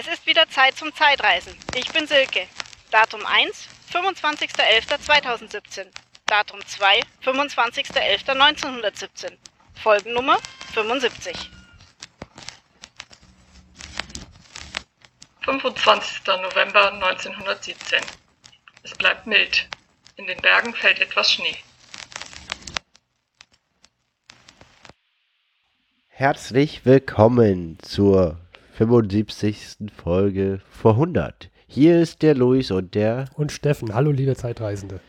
Es ist wieder Zeit zum Zeitreisen. Ich bin Silke. Datum 1, 25.11.2017. Datum 2, 25.11.1917. Folgennummer 75. 25. November 1917. Es bleibt mild. In den Bergen fällt etwas Schnee. Herzlich willkommen zur 75. Folge vor 100. Hier ist der Luis und der. Und Steffen. Hallo, liebe Zeitreisende.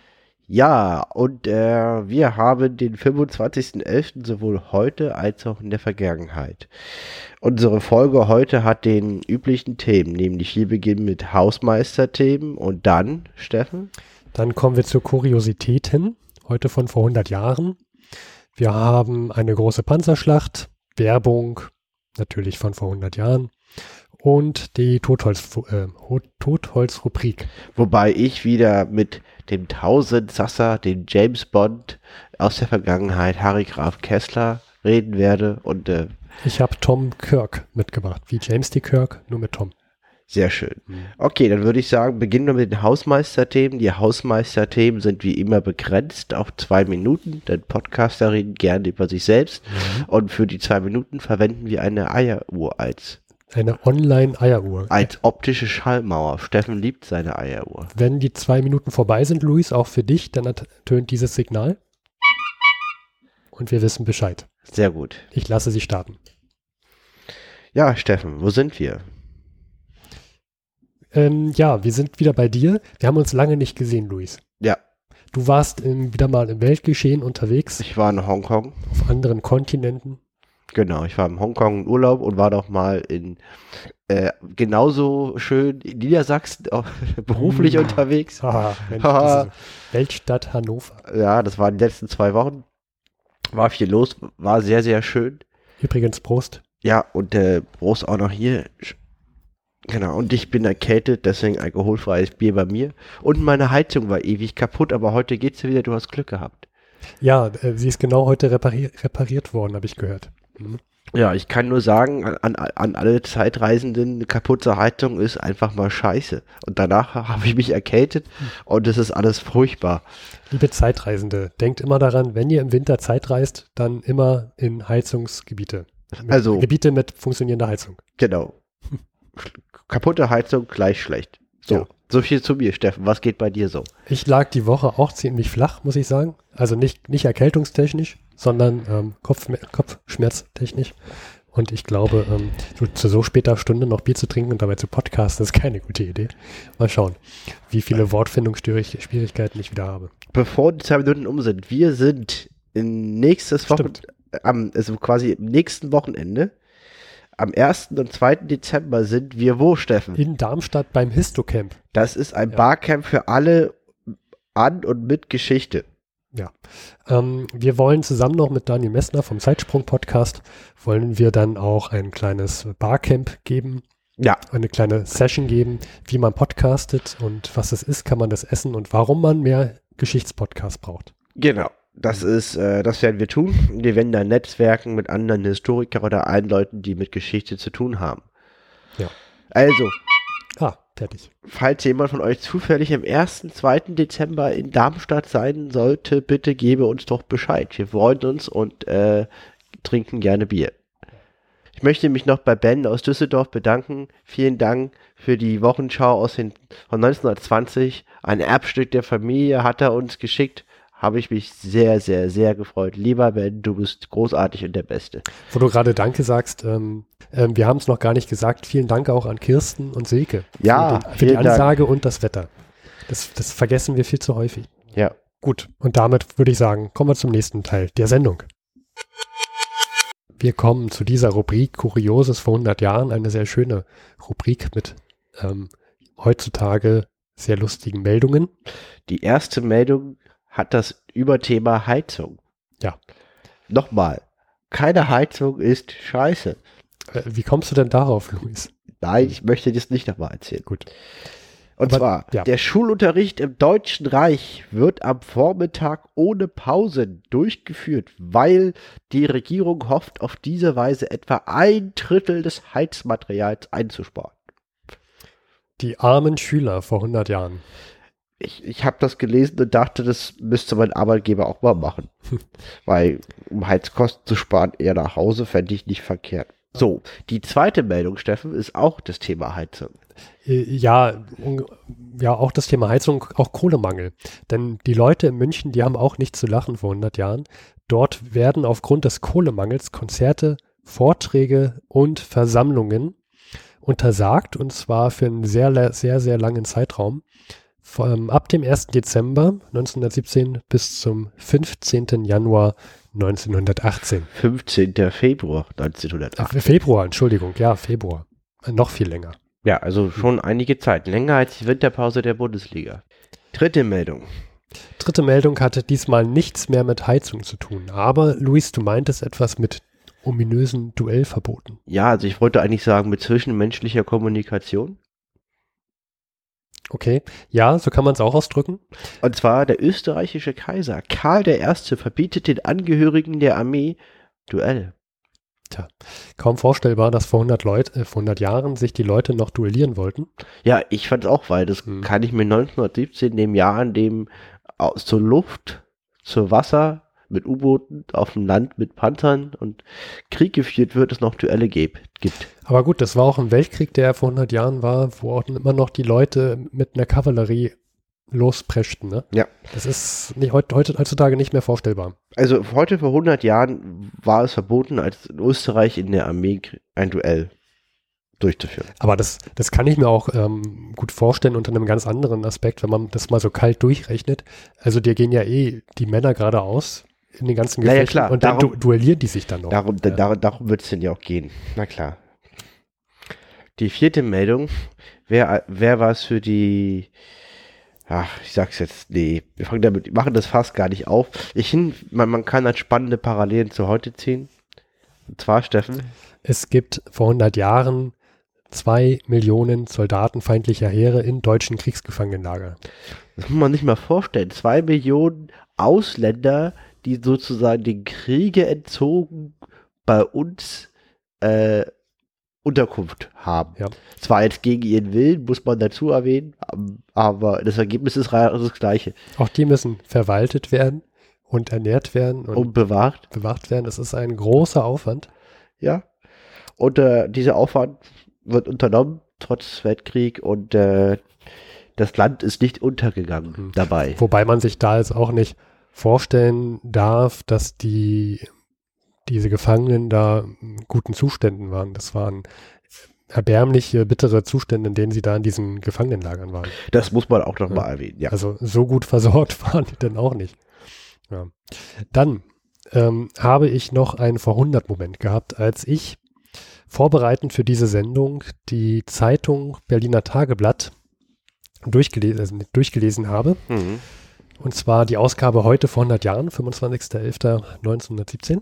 Ja, und äh, wir haben den 25.11. sowohl heute als auch in der Vergangenheit. Unsere Folge heute hat den üblichen Themen, nämlich wir beginnen mit Hausmeisterthemen und dann, Steffen? Dann kommen wir zu Kuriositäten, heute von vor 100 Jahren. Wir haben eine große Panzerschlacht, Werbung, natürlich von vor 100 Jahren und die Totholz, äh, Totholz-Rubrik. Wobei ich wieder mit dem Tausendsasser, dem James Bond aus der Vergangenheit, Harry Graf Kessler, reden werde. Und äh, ich habe Tom Kirk mitgebracht, wie James D. Kirk, nur mit Tom. Sehr schön. Mhm. Okay, dann würde ich sagen, beginnen wir mit den Hausmeisterthemen. Die Hausmeisterthemen sind wie immer begrenzt auf zwei Minuten, denn Podcaster reden gerne über sich selbst. Mhm. Und für die zwei Minuten verwenden wir eine Eieruhr als eine Online-Eieruhr. Als optische Schallmauer. Steffen liebt seine Eieruhr. Wenn die zwei Minuten vorbei sind, Luis, auch für dich, dann ertönt dieses Signal. Und wir wissen Bescheid. Sehr gut. Ich lasse sie starten. Ja, Steffen, wo sind wir? Ähm, ja, wir sind wieder bei dir. Wir haben uns lange nicht gesehen, Luis. Ja. Du warst im, wieder mal im Weltgeschehen unterwegs. Ich war in Hongkong. Auf anderen Kontinenten. Genau, ich war in Hongkong in Urlaub und war doch mal in äh, genauso schön in Niedersachsen auch, beruflich mm. unterwegs. Haha, Mensch, Weltstadt Hannover. Ja, das waren die letzten zwei Wochen. War viel los, war sehr, sehr schön. Übrigens Prost. Ja, und äh, Prost auch noch hier. Genau, und ich bin erkältet, deswegen alkoholfreies Bier bei mir. Und meine Heizung war ewig kaputt, aber heute geht's wieder, du hast Glück gehabt. Ja, äh, sie ist genau heute reparier repariert worden, habe ich gehört. Mhm. Ja, ich kann nur sagen, an, an alle Zeitreisenden, eine kaputte Heizung ist einfach mal scheiße. Und danach habe ich mich erkältet und es ist alles furchtbar. Liebe Zeitreisende, denkt immer daran, wenn ihr im Winter Zeit reist, dann immer in Heizungsgebiete. Mit also Gebiete mit funktionierender Heizung. Genau kaputte Heizung gleich schlecht. So, ja. so viel zu mir, Steffen. Was geht bei dir so? Ich lag die Woche auch ziemlich flach, muss ich sagen. Also nicht, nicht erkältungstechnisch, sondern ähm, Kopf, Kopfschmerztechnisch. Und ich glaube, ähm, zu so später Stunde noch Bier zu trinken und dabei zu podcasten, ist keine gute Idee. Mal schauen, wie viele Wortfindungsschwierigkeiten ich wieder habe. Bevor die zwei Minuten um sind, wir sind in nächstes Wochen, am, also quasi im nächsten Wochenende am 1. und 2. Dezember sind wir wo, Steffen? In Darmstadt beim Histocamp. Das ist ein ja. Barcamp für alle an und mit Geschichte. Ja. Ähm, wir wollen zusammen noch mit Daniel Messner vom Zeitsprung-Podcast, wollen wir dann auch ein kleines Barcamp geben. Ja. Eine kleine Session geben, wie man podcastet und was es ist, kann man das essen und warum man mehr Geschichtspodcast braucht. Genau. Das ist, äh, das werden wir tun. Wir werden da netzwerken mit anderen Historikern oder allen Leuten, die mit Geschichte zu tun haben. Ja. Also. Fertig. Falls jemand von euch zufällig am 1., 2. Dezember in Darmstadt sein sollte, bitte gebe uns doch Bescheid. Wir freuen uns und äh, trinken gerne Bier. Ich möchte mich noch bei Ben aus Düsseldorf bedanken. Vielen Dank für die Wochenschau aus den, von 1920. Ein Erbstück der Familie hat er uns geschickt habe ich mich sehr, sehr, sehr gefreut. Lieber Ben, du bist großartig und der Beste. Wo du gerade Danke sagst, ähm, ähm, wir haben es noch gar nicht gesagt. Vielen Dank auch an Kirsten und Silke. Ja, für, den, für die Ansage Dank. und das Wetter. Das, das vergessen wir viel zu häufig. Ja. Gut, und damit würde ich sagen, kommen wir zum nächsten Teil der Sendung. Wir kommen zu dieser Rubrik Kurioses vor 100 Jahren, eine sehr schöne Rubrik mit ähm, heutzutage sehr lustigen Meldungen. Die erste Meldung hat das Überthema Heizung. Ja. Nochmal, keine Heizung ist scheiße. Äh, wie kommst du denn darauf, Luis? Nein, ich möchte das nicht nochmal erzählen. Gut. Und Aber, zwar, ja. der Schulunterricht im Deutschen Reich wird am Vormittag ohne Pausen durchgeführt, weil die Regierung hofft, auf diese Weise etwa ein Drittel des Heizmaterials einzusparen. Die armen Schüler vor 100 Jahren. Ich, ich habe das gelesen und dachte, das müsste mein Arbeitgeber auch mal machen. Weil, um Heizkosten zu sparen, eher nach Hause, fände ich nicht verkehrt. So, die zweite Meldung, Steffen, ist auch das Thema Heizung. Äh, Ja, ja, auch das Thema Heizung, auch Kohlemangel. Denn die Leute in München, die haben auch nicht zu lachen vor 100 Jahren. Dort werden aufgrund des Kohlemangels Konzerte, Vorträge und Versammlungen untersagt und zwar für einen sehr, sehr, sehr langen Zeitraum. Vor allem ab dem 1. Dezember 1917 bis zum 15. Januar 1918. 15. Februar Ach, 1908. Februar, Entschuldigung, ja, Februar. Äh, Noch viel länger. Ja, also schon einige Zeit. Länger als die Winterpause der Bundesliga. Dritte Meldung. Dritte Meldung hatte diesmal nichts mehr mit Heizung zu tun. Aber Luis, du meintest etwas mit ominösen Duellverboten. Ja, also ich wollte eigentlich sagen, mit zwischenmenschlicher Kommunikation. Okay, ja, so kann man es auch ausdrücken. Und zwar der österreichische Kaiser Karl I. verbietet den Angehörigen der Armee Duell. Kaum vorstellbar, dass vor 100, Leut, äh, vor 100 Jahren sich die Leute noch duellieren wollten. Ja, ich fand's auch, weil das Hm. kann ich mir 1917, dem Jahr, in dem aus zur Luft, zur Wasser, mit U-Booten, auf dem Land mit Panzern und Krieg geführt wird, es noch Duelle gibt. Aber gut, das war auch ein Weltkrieg, der vor 100 Jahren war, wo auch immer noch die Leute mit einer Kavallerie lospreschten. Ne? Ja. Das ist nicht, heut, heute, heutzutage nicht mehr vorstellbar. Also heute vor 100 Jahren war es verboten, als in Österreich in der Armee ein Duell durchzuführen. Aber das, das kann ich mir auch ähm, gut vorstellen unter einem ganz anderen Aspekt, wenn man das mal so kalt durchrechnet. Also dir gehen ja eh die Männer geradeaus in den ganzen Gefechten klar, und dann darum- du, duellieren die sich dann noch. Darum, ja. dar, darum wird es denn ja auch gehen. Na klar. Die vierte Meldung wäre wär was für die. Ach, ich sag's jetzt, nee, wir fangen damit, wir machen das fast gar nicht auf. Ich hin, man, man kann halt spannende Parallelen zu heute ziehen. Und zwar, Steffen, Es gibt vor 100 Jahren zwei Millionen Soldaten feindlicher Heere in deutschen Kriegsgefangenenlager. das muss man sich mal vorstellen. Zwei Millionen Ausländer, die sozusagen den Kriege entzogen bei uns äh, Unterkunft haben. Ja. Zwar jetzt gegen ihren Willen, muss man dazu erwähnen, aber das Ergebnis ist das gleiche. Auch die müssen verwaltet werden und ernährt werden und Und bewacht, bewacht werden. Das ist ein großer Aufwand. ja. Und äh, dieser Aufwand wird unternommen, trotz Weltkrieg, und äh, das Land ist nicht untergegangen Hm. dabei. Wobei man sich da jetzt auch nicht vorstellen darf, dass die, diese Gefangenen da in guten Zuständen waren. Das waren erbärmliche, bittere Zustände, in denen sie da in diesen Gefangenenlagern waren. Das muss man auch noch Ja. erwähnen, ja. Also so gut versorgt waren die dann auch nicht. Ja. Dann ähm, habe ich noch einen Vorhundert-Moment gehabt, als ich vorbereitend für diese Sendung die Zeitung Berliner Tageblatt durchgelesen, also nicht durchgelesen habe. Mhm. Und zwar die Ausgabe heute vor 100 Jahren, 25.11.1917.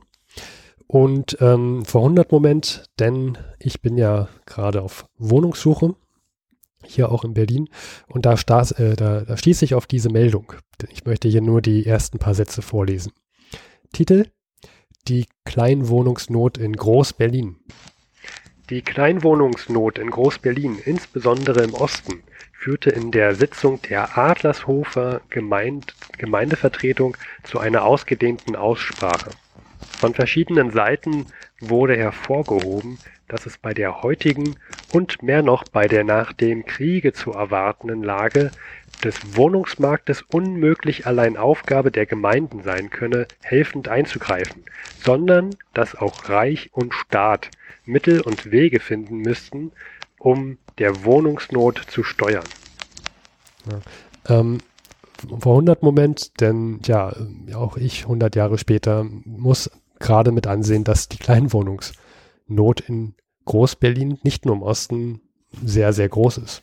Und ähm, vor 100 Moment, denn ich bin ja gerade auf Wohnungssuche, hier auch in Berlin. Und da, stas, äh, da, da stieß ich auf diese Meldung. Ich möchte hier nur die ersten paar Sätze vorlesen. Titel: Die Kleinwohnungsnot in Groß-Berlin. Die Kleinwohnungsnot in Groß-Berlin, insbesondere im Osten, führte in der Sitzung der Adlershofer Gemeinde, Gemeindevertretung zu einer ausgedehnten Aussprache. Von verschiedenen Seiten wurde hervorgehoben, dass es bei der heutigen und mehr noch bei der nach dem Kriege zu erwartenden Lage des Wohnungsmarktes unmöglich allein Aufgabe der Gemeinden sein könne, helfend einzugreifen, sondern dass auch Reich und Staat Mittel und Wege finden müssten, um der Wohnungsnot zu steuern. Ja. Ähm, vor 100 Moment, denn ja, auch ich 100 Jahre später muss gerade mit ansehen, dass die Kleinwohnungsnot in Groß-Berlin, nicht nur im Osten, sehr, sehr groß ist.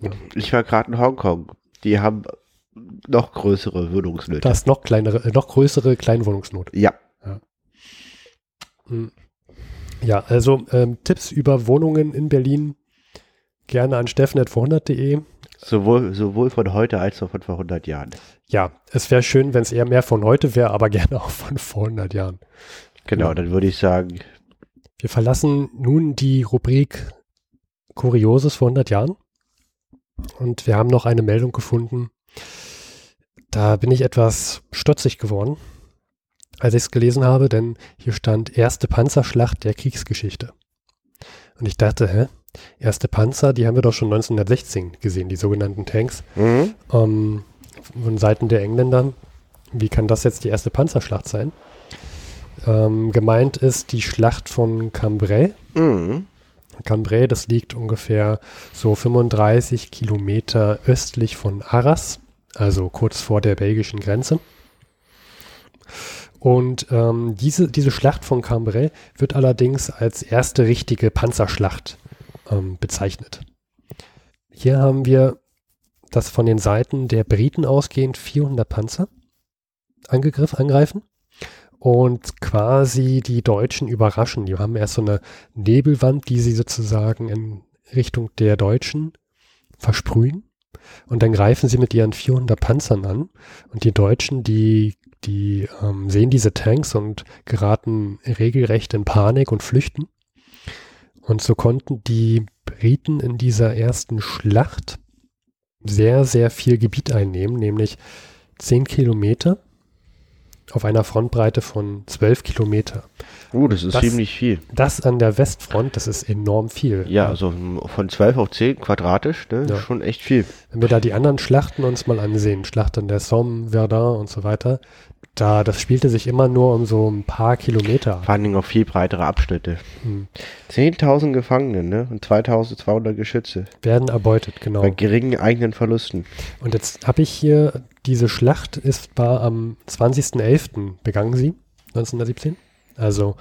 Ja. Ich war gerade in Hongkong. Die haben noch größere Wohnungsnöte. Da ist noch kleinere, äh, noch größere Kleinwohnungsnot. ja. Hm. Ja, also ähm, Tipps über Wohnungen in Berlin gerne an steffen.vorhundert.de. Sowohl, sowohl von heute als auch von vor 100 Jahren. Ja, es wäre schön, wenn es eher mehr von heute wäre, aber gerne auch von vor 100 Jahren. Genau, Ja. dann würde ich sagen, Wir verlassen nun die Rubrik Kurioses vor 100 Jahren. Und wir haben noch eine Meldung gefunden. Da bin ich etwas stutzig geworden, als ich es gelesen habe, denn hier stand erste Panzerschlacht der Kriegsgeschichte. Und ich dachte, hä? Erste Panzer, die haben wir doch schon 1916 gesehen, die sogenannten Tanks. Mhm. Ähm, von Seiten der Engländer. Wie kann das jetzt die erste Panzerschlacht sein? Ähm, gemeint ist die Schlacht von Cambrai. Mhm. Cambrai, das liegt ungefähr so 35 Kilometer östlich von Arras, also kurz vor der belgischen Grenze. Und ähm, diese, diese Schlacht von Cambrai wird allerdings als erste richtige Panzerschlacht ähm, bezeichnet. Hier haben wir das von den Seiten der Briten ausgehend 400 Panzer angegriff, angreifen und quasi die Deutschen überraschen. Die haben erst so eine Nebelwand, die sie sozusagen in Richtung der Deutschen versprühen. Und dann greifen sie mit ihren 400 Panzern an. Und die Deutschen, die, die ähm, sehen diese Tanks und geraten regelrecht in Panik und flüchten. Und so konnten die Briten in dieser ersten Schlacht sehr, sehr viel Gebiet einnehmen, nämlich 10 Kilometer auf einer Frontbreite von 12 Kilometer. Uh, das ist Das- ziemlich viel. Das an der Westfront, das ist enorm viel. Ja, also von 12 auf 10 quadratisch, ne? Ja. Schon echt viel. Wenn wir da die anderen Schlachten uns mal ansehen, Schlacht an der Somme, Verdun und so weiter, da, das spielte sich immer nur um so ein paar Kilometer. Vor allen Dingen auf viel breitere Abschnitte. Hm. 10.000 Gefangene, ne? Und 2.200 Geschütze. Werden erbeutet, genau. Bei geringen eigenen Verlusten. Und jetzt habe ich hier, diese Schlacht ist, war am 20.11. begangen sie, 1917. Also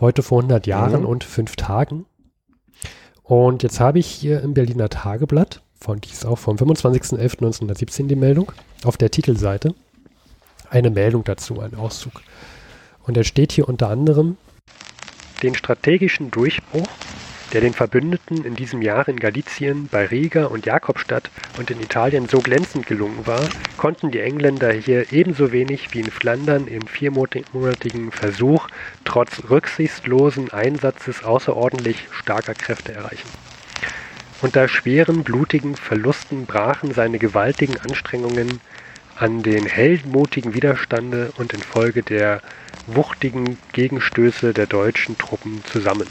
heute vor 100 Jahren Mhm. und fünf Tagen. Und jetzt habe ich hier im Berliner Tageblatt, von dies auch vom 25.11.1917 die Meldung, auf der Titelseite, eine Meldung dazu, ein Auszug. Und er steht hier unter anderem den strategischen Durchbruch der den Verbündeten in diesem Jahr in Galizien, bei Riga und Jakobstadt und in Italien so glänzend gelungen war, konnten die Engländer hier ebenso wenig wie in Flandern im viermonatigen Versuch trotz rücksichtslosen Einsatzes außerordentlich starker Kräfte erreichen. Unter schweren, blutigen Verlusten brachen seine gewaltigen Anstrengungen an den heldenmutigen Widerstande und infolge der wuchtigen Gegenstöße der deutschen Truppen zusammen.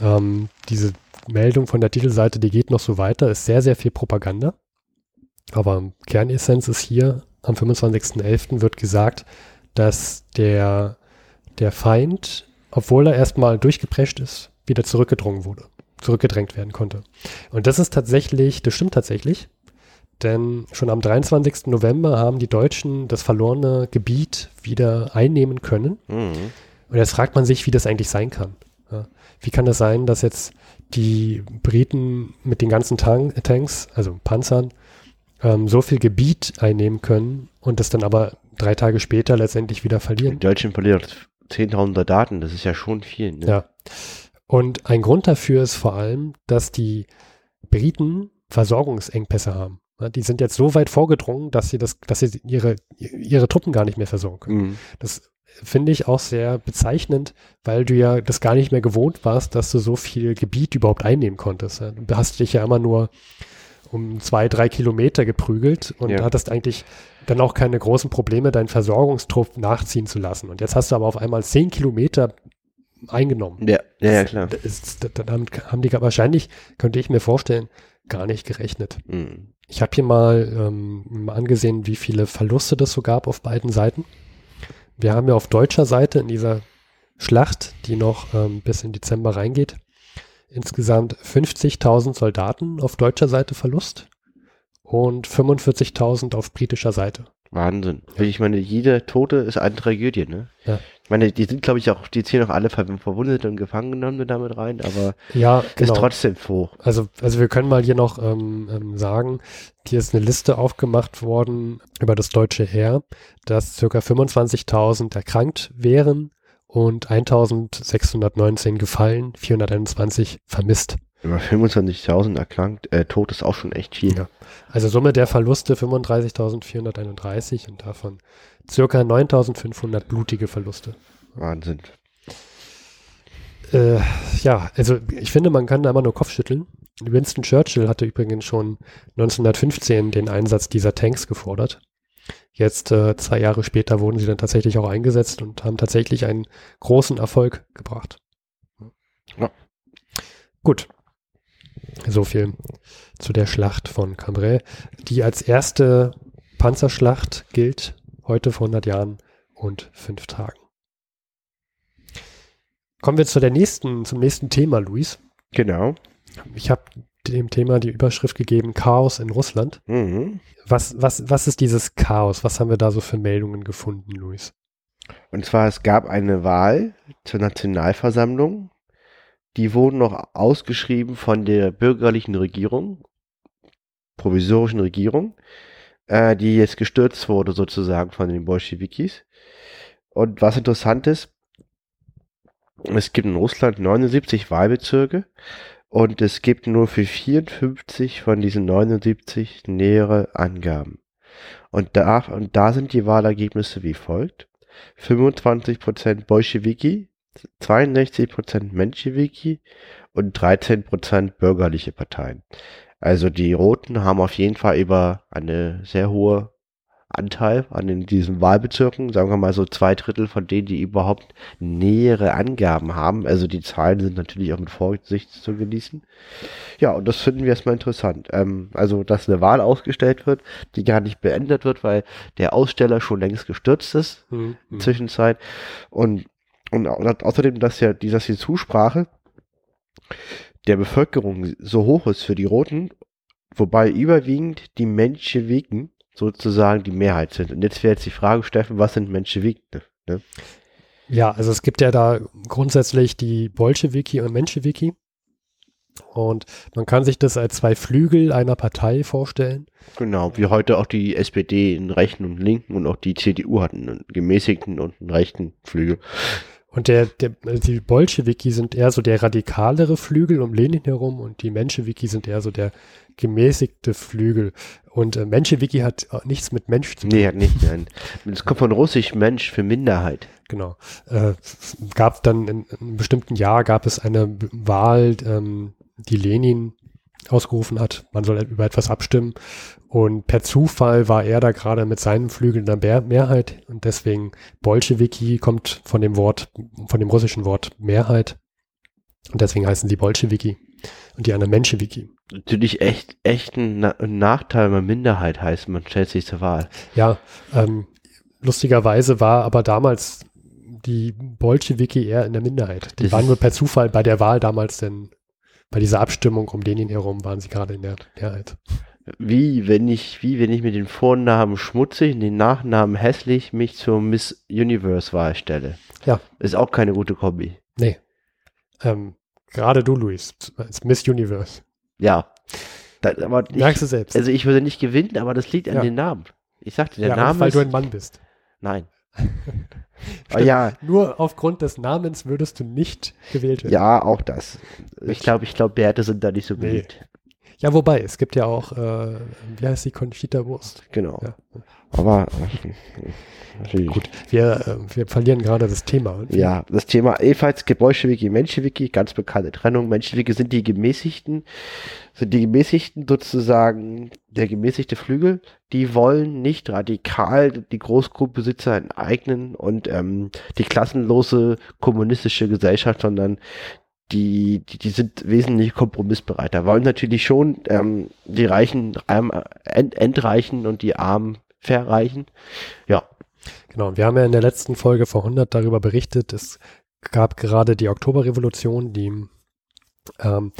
Ähm, diese Meldung von der Titelseite, die geht noch so weiter, ist sehr, sehr viel Propaganda. Aber Kernessenz ist hier, am 25.11. wird gesagt, dass der, der Feind, obwohl er erstmal durchgeprescht ist, wieder zurückgedrungen wurde, zurückgedrängt werden konnte. Und das ist tatsächlich, das stimmt tatsächlich, denn schon am 23. November haben die Deutschen das verlorene Gebiet wieder einnehmen können. Mhm. Und jetzt fragt man sich, wie das eigentlich sein kann. Ja. Wie kann das sein, dass jetzt die Briten mit den ganzen Tank, Tanks, also Panzern, ähm, so viel Gebiet einnehmen können und das dann aber drei Tage später letztendlich wieder Die verlieren? Deutschen verlieren 10.000 Soldaten, das ist ja schon viel, ne? Ja. Und ein Grund dafür ist vor allem, dass die Briten Versorgungsengpässe haben. Ja, Die sind jetzt so weit vorgedrungen, dass sie das, dass sie ihre, ihre Truppen gar nicht mehr versorgen können. Mhm. Das finde ich auch sehr bezeichnend, weil du ja das gar nicht mehr gewohnt warst, dass du so viel Gebiet überhaupt einnehmen konntest. Du hast dich ja immer nur um zwei, drei Kilometer geprügelt und Ja. hattest eigentlich dann auch keine großen Probleme, deinen Versorgungstrupp nachziehen zu lassen. Und jetzt hast du aber auf einmal zehn Kilometer eingenommen. Ja, ja, ja, klar. Das ist, da- damit haben die wahrscheinlich, könnte ich mir vorstellen, gar nicht gerechnet. Mhm. Ich habe hier mal, ähm, angesehen, wie viele Verluste das so gab auf beiden Seiten. Wir haben ja auf deutscher Seite in dieser Schlacht, die noch ähm, bis in Dezember reingeht, insgesamt 50.000 Soldaten auf deutscher Seite Verlust und 45.000 auf britischer Seite. Wahnsinn. Ich meine, jeder Tote ist eine Tragödie, ne? Ja. Ich meine, die sind, glaube ich, auch, die zählen auch alle Ver Verwundete und Gefangenen damit rein, aber Ja, ist genau. trotzdem froh. Also, also wir können mal hier noch ähm, ähm, sagen, hier ist eine Liste aufgemacht worden über das deutsche Heer, dass circa 25.000 erkrankt wären und 1.619 gefallen, 421 vermisst. Über 25.000 erkrankt, äh, tot ist auch schon echt viel. Ja. Also Summe der Verluste 35.431 und davon circa 9.500 blutige Verluste. Wahnsinn. Äh, ja, also ich finde, man kann da immer nur Kopf schütteln, Winston Churchill hatte übrigens schon 1915 den Einsatz dieser Tanks gefordert. Jetzt, äh, zwei Jahre später, wurden sie dann tatsächlich auch eingesetzt und haben tatsächlich einen großen Erfolg gebracht. Ja. Gut. So viel zu der Schlacht von Cambrai, die als erste Panzerschlacht gilt, heute vor 100 Jahren und fünf Tagen. Kommen wir zu der nächsten, zum nächsten Thema, Luis. Genau. Ich habe dem Thema die Überschrift gegeben, Chaos in Russland. Mhm. Was, was, was ist dieses Chaos? Was haben wir da so für Meldungen gefunden, Luis? Und zwar, es gab eine Wahl zur Nationalversammlung. Die wurden noch ausgeschrieben von der bürgerlichen Regierung, provisorischen Regierung, äh, die jetzt gestürzt wurde sozusagen von den Bolschewikis. Und was interessant ist, es gibt in Russland 79 Wahlbezirke und es gibt nur für 54 von diesen 79 nähere Angaben. Und da, und da sind die Wahlergebnisse wie folgt. 25% Bolschewiki, 62% Menschewiki und 13% bürgerliche Parteien. Also die Roten haben auf jeden Fall über eine sehr hohe Anteil an diesen Wahlbezirken, sagen wir mal so zwei Drittel von denen, die überhaupt nähere Angaben haben. Also die Zahlen sind natürlich auch mit Vorsicht zu genießen. Ja, und das finden wir erstmal interessant. Ähm, also, dass eine Wahl ausgestellt wird, die gar nicht beendet wird, weil der Aussteller schon längst gestürzt ist Hm, in der Zwischenzeit. Und, und au- außerdem, dass ja die, dass die Zusprache der Bevölkerung so hoch ist für die Roten, wobei überwiegend die Menschewiken sozusagen die Mehrheit sind. Und jetzt wäre jetzt die Frage, Steffen, was sind Menschewiken? Ne? Ja, also es gibt ja da grundsätzlich die Bolschewiki und Menschewiki. Und man kann sich das als zwei Flügel einer Partei vorstellen. Genau, wie heute auch die SPD einen rechten und linken und auch die CDU hatten einen gemäßigten und einen rechten Flügel. Und der, der, also die Bolschewiki sind eher so der radikalere Flügel um Lenin herum und die Menschewiki sind eher so der gemäßigte Flügel. Und äh, Menschewiki hat äh, nichts mit Mensch zu tun. Nee, hat nicht, nein. Es kommt von russisch Mensch für Minderheit. Genau. Äh, es gab dann in, in einem bestimmten Jahr gab es eine Wahl, ähm, die Lenin ausgerufen hat. Man soll über etwas abstimmen. Und per Zufall war er da gerade mit seinem Flügel in der Mehr Mehrheit. Und deswegen Bolschewiki kommt von dem Wort, von dem russischen Wort Mehrheit. Und deswegen heißen sie Bolschewiki. Und die anderen Menschewiki. Natürlich echt, echt ein, Na ein Nachteil, wenn man Minderheit heißt, man stellt sich zur Wahl. Ja, ähm, lustigerweise war aber damals die Bolschewiki eher in der Minderheit. Die Das waren nur per Zufall bei der Wahl damals denn bei dieser Abstimmung um Lenin herum waren sie gerade in der Mehrheit. Wie, wenn ich, wie wenn ich mit den Vornamen schmutzig und den Nachnamen hässlich mich zur Miss Universe Wahl stelle. Ja. Ist auch keine gute Kombi. Nee. Ähm, gerade du, Luis, als Miss Universe. Ja. Da, aber ich, Merkst du selbst. also ich würde nicht gewinnen, aber das liegt an Ja. den Namen. Ich sagte, der ja, Name weil ist, du ein Mann bist. nein. Stimmt. ja, Nur aufgrund des Namens würdest du nicht gewählt werden. ja, auch das. Ich glaube, ich glaube, Bärte sind da nicht so Nee. beliebt. Ja, wobei, es gibt ja auch, äh, wie heißt die Conchita Wurst? Genau. Ja. Aber natürlich. Gut, wir, äh, wir verlieren gerade das Thema. Ja, das Thema ebenfalls Bolschewiki, Menschewiki, ganz bekannte Trennung. Menschewiki sind die gemäßigten, sind die gemäßigten sozusagen, der gemäßigte Flügel. Die wollen nicht radikal die Großgrundbesitzer enteignen und ähm, die klassenlose kommunistische Gesellschaft, sondern die, die, die sind wesentlich kompromissbereiter. Wollen natürlich schon ähm, die Reichen ähm, ent, entreichen und die Armen verreichen. Ja, Genau, wir haben ja in der letzten Folge vor 100 darüber berichtet, es gab gerade die Oktoberrevolution, die ähm,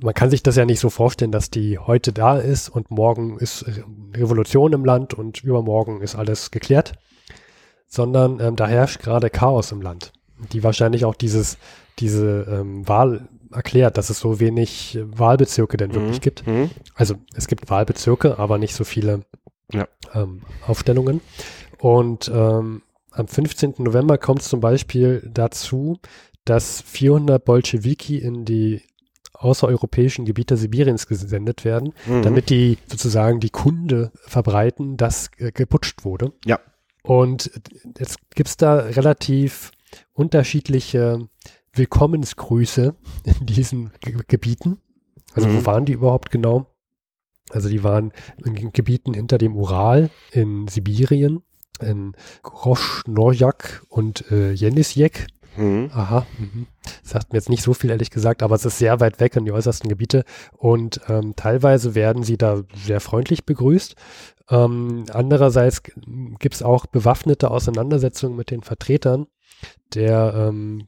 man kann sich das ja nicht so vorstellen, dass die heute da ist und morgen ist Re- Revolution im Land und übermorgen ist alles geklärt, sondern ähm, da herrscht gerade Chaos im Land, die wahrscheinlich auch dieses, diese ähm, Wahl erklärt, dass es so wenig Wahlbezirke denn wirklich Mhm. gibt. Mhm. Also es gibt Wahlbezirke, aber nicht so viele Ja. ähm, Aufstellungen. Und ähm, am 15. November kommt es zum Beispiel dazu, dass 400 Bolschewiki in die außereuropäischen Gebiete Sibiriens gesendet werden, Mhm. damit die sozusagen die Kunde verbreiten, dass äh, geputscht wurde. Ja. Und jetzt gibt es da relativ unterschiedliche Willkommensgrüße in diesen Ge Gebieten. Also Mhm. wo waren die überhaupt genau? Also die waren in Gebieten hinter dem Ural in Sibirien, in Groshnojak und äh, Jenisjek. Mhm. Aha, mhm. sagt mir jetzt nicht so viel, ehrlich gesagt, aber es ist sehr weit weg in die äußersten Gebiete und ähm, teilweise werden sie da sehr freundlich begrüßt. Ähm, andererseits gibt es auch bewaffnete Auseinandersetzungen mit den Vertretern der ähm,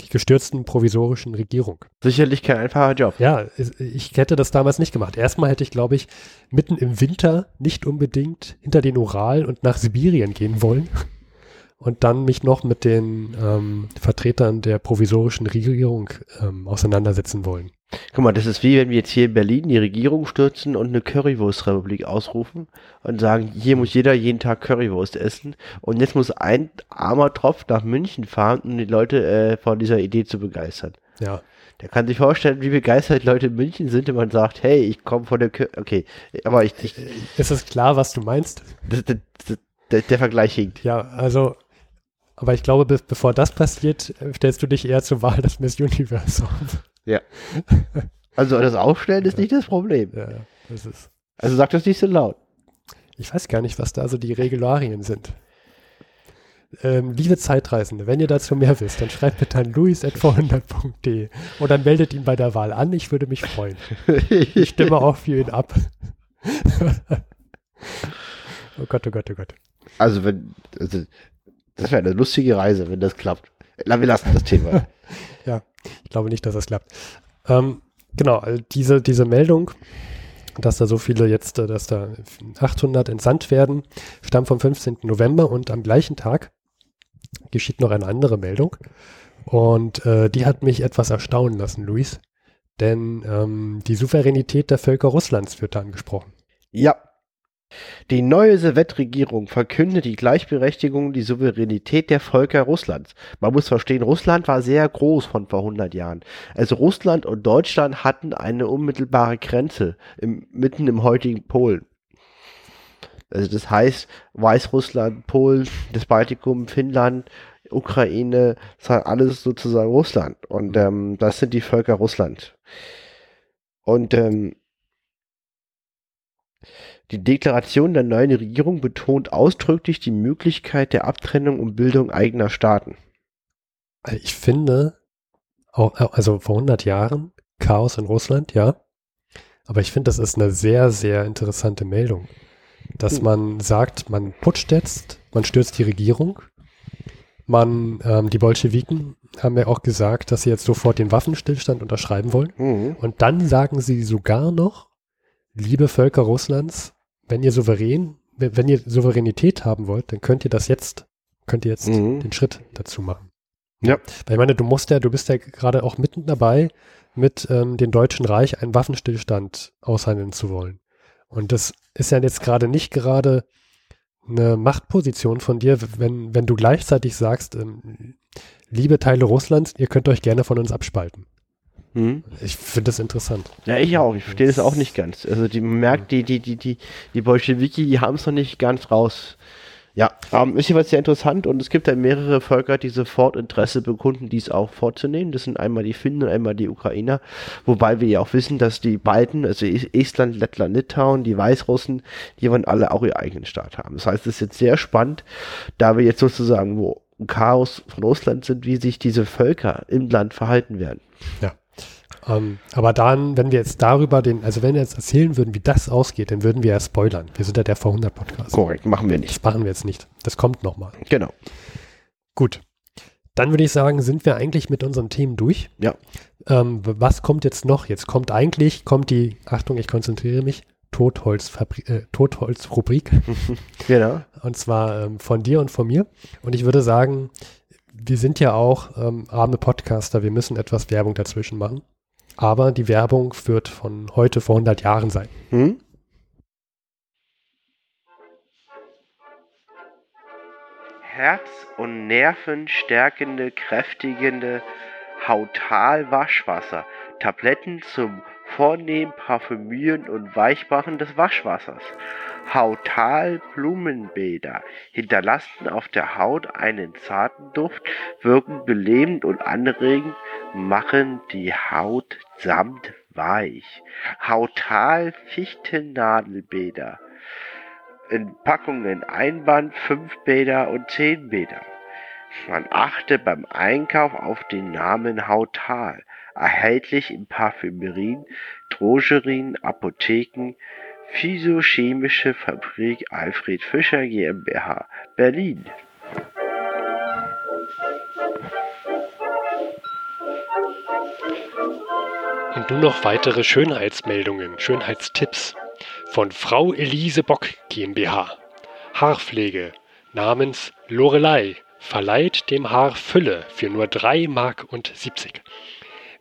die gestürzten provisorischen Regierung. Sicherlich kein einfacher Job. Ja, ich hätte das damals nicht gemacht. Erstmal hätte ich, glaube ich, mitten im Winter nicht unbedingt hinter den Ural und nach Sibirien gehen wollen und dann mich noch mit den ähm, Vertretern der provisorischen Regierung ähm, auseinandersetzen wollen. Guck mal, das ist wie wenn wir jetzt hier in Berlin die Regierung stürzen und eine Currywurstrepublik ausrufen und sagen, hier muss jeder jeden Tag Currywurst essen und jetzt muss ein armer Tropf nach München fahren, um die Leute äh, von dieser Idee zu begeistern. Ja, Der kann sich vorstellen, wie begeistert Leute in München sind, wenn man sagt, hey, ich komme von der Kür Okay, aber ich, ich ist es klar, was du meinst? das, das, das, der, der Vergleich hinkt. Ja, also, aber ich glaube, be bevor das passiert, äh, stellst du dich eher zur Wahl des Miss Universe auf. Also das Aufstellen ist nicht das Problem. Ja, das ist. Also sag das nicht so laut. Ich weiß gar nicht, was da so die Regularien sind. Ähm, liebe Zeitreisende, wenn ihr dazu mehr wisst, dann schreibt bitte an luis.vorhundert.de oder meldet ihn bei der Wahl an. Ich würde mich freuen. Ich stimme auch für ihn ab. oh Gott, oh Gott, oh Gott. Also wenn, also, das wäre eine lustige Reise, wenn das klappt. Na, wir lassen das Thema. Ich glaube nicht, dass das klappt. Ähm, genau, diese, diese Meldung, dass da so viele jetzt, äh, dass da 800 entsandt werden, stammt vom 15. November und am gleichen Tag geschieht noch eine andere Meldung. Und äh, die hat mich etwas erstaunen lassen, Luis. Denn ähm, die Souveränität der Völker Russlands wird da angesprochen. Ja. Die neue Sowjetregierung verkündet die Gleichberechtigung, die Souveränität der Völker Russlands. Man muss verstehen, Russland war sehr groß von vor 100 Jahren. Also Russland und Deutschland hatten eine unmittelbare Grenze im, mitten im heutigen Polen. Also das heißt, Weißrussland, Polen, das Baltikum, Finnland, Ukraine, das war alles sozusagen Russland. Und ähm, das sind die Völker Russland. Und ähm, die Deklaration der neuen Regierung betont ausdrücklich die Möglichkeit der Abtrennung und Bildung eigener Staaten. Also Ich finde, auch, also vor 100 Jahren, Chaos in Russland, ja. Aber ich finde, das ist eine sehr, sehr interessante Meldung. Dass Hm. man sagt, man putscht jetzt, man stürzt die Regierung. Man, ähm, die Bolschewiken haben ja auch gesagt, dass sie jetzt sofort den Waffenstillstand unterschreiben wollen. Mhm. Und dann sagen sie sogar noch, liebe Völker Russlands, wenn ihr souverän, wenn ihr Souveränität haben wollt, dann könnt ihr das jetzt, könnt ihr jetzt Mhm. den Schritt dazu machen. Ja. Weil ich meine, du musst ja, du bist ja gerade auch mitten dabei, mit ähm, dem Deutschen Reich einen Waffenstillstand aushandeln zu wollen. Und das ist ja jetzt gerade nicht gerade eine Machtposition von dir, wenn, wenn du gleichzeitig sagst, ähm, liebe Teile Russlands, ihr könnt euch gerne von uns abspalten. Mhm. Ich finde das interessant. Ja, ich auch. Ich verstehe das auch nicht ganz. Also die man merkt, die, die, die, die, die Bolschewiki, die haben es noch nicht ganz raus. Ja, ähm, ist jeweils sehr interessant und es gibt dann mehrere Völker, die sofort Interesse bekunden, dies auch vorzunehmen. Das sind einmal die Finnen und einmal die Ukrainer. Wobei wir ja auch wissen, dass die beiden, also Es- Estland, Lettland, Litauen, die Weißrussen, die wollen alle auch ihren eigenen Staat haben. Das heißt, es ist jetzt sehr spannend, da wir jetzt sozusagen wo Chaos von Russland sind, wie sich diese Völker im Land verhalten werden. Ähm, aber dann, wenn wir jetzt darüber den, also wenn wir jetzt erzählen würden, wie das ausgeht, dann würden wir ja spoilern. Wir sind ja der V100-Podcast. Korrekt, machen wir Das nicht. machen wir jetzt nicht. Das kommt nochmal. Genau. Gut. Dann würde ich sagen, sind wir eigentlich mit unseren Themen durch. Ja. Ähm, was kommt jetzt noch? Jetzt kommt eigentlich, kommt die, Achtung, ich konzentriere mich, Totholz-Rubrik. Äh, Totholz-Rubrik. Genau. und zwar ähm, von dir und von mir. Und ich würde sagen, wir sind ja auch ähm, arme Podcaster, wir müssen etwas Werbung dazwischen machen. Aber die Werbung wird von heute vor 100 Jahren sein. Hm? Herz- und Nervenstärkende, kräftigende Hautal-Waschwasser. Tabletten zum vornehmen Parfümieren und Weichmachen des Waschwassers. Hautal Blumenbäder hinterlassen auf der Haut einen zarten Duft, wirken belebend und anregend, machen die Haut samt weich. Hautal Fichtennadelbäder. In Packungen Einband, 5 Bäder und 10 Bäder. Man achte beim Einkauf auf den Namen Hautal, erhältlich in Parfümerien, Drogerien, Apotheken, Physiochemische Fabrik Alfred Fischer GmbH, Berlin. Nun noch weitere Schönheitsmeldungen, Schönheitstipps von Frau Elise Bock GmbH. Haarpflege namens Lorelei verleiht dem Haar Fülle für nur 3 Mark und 70.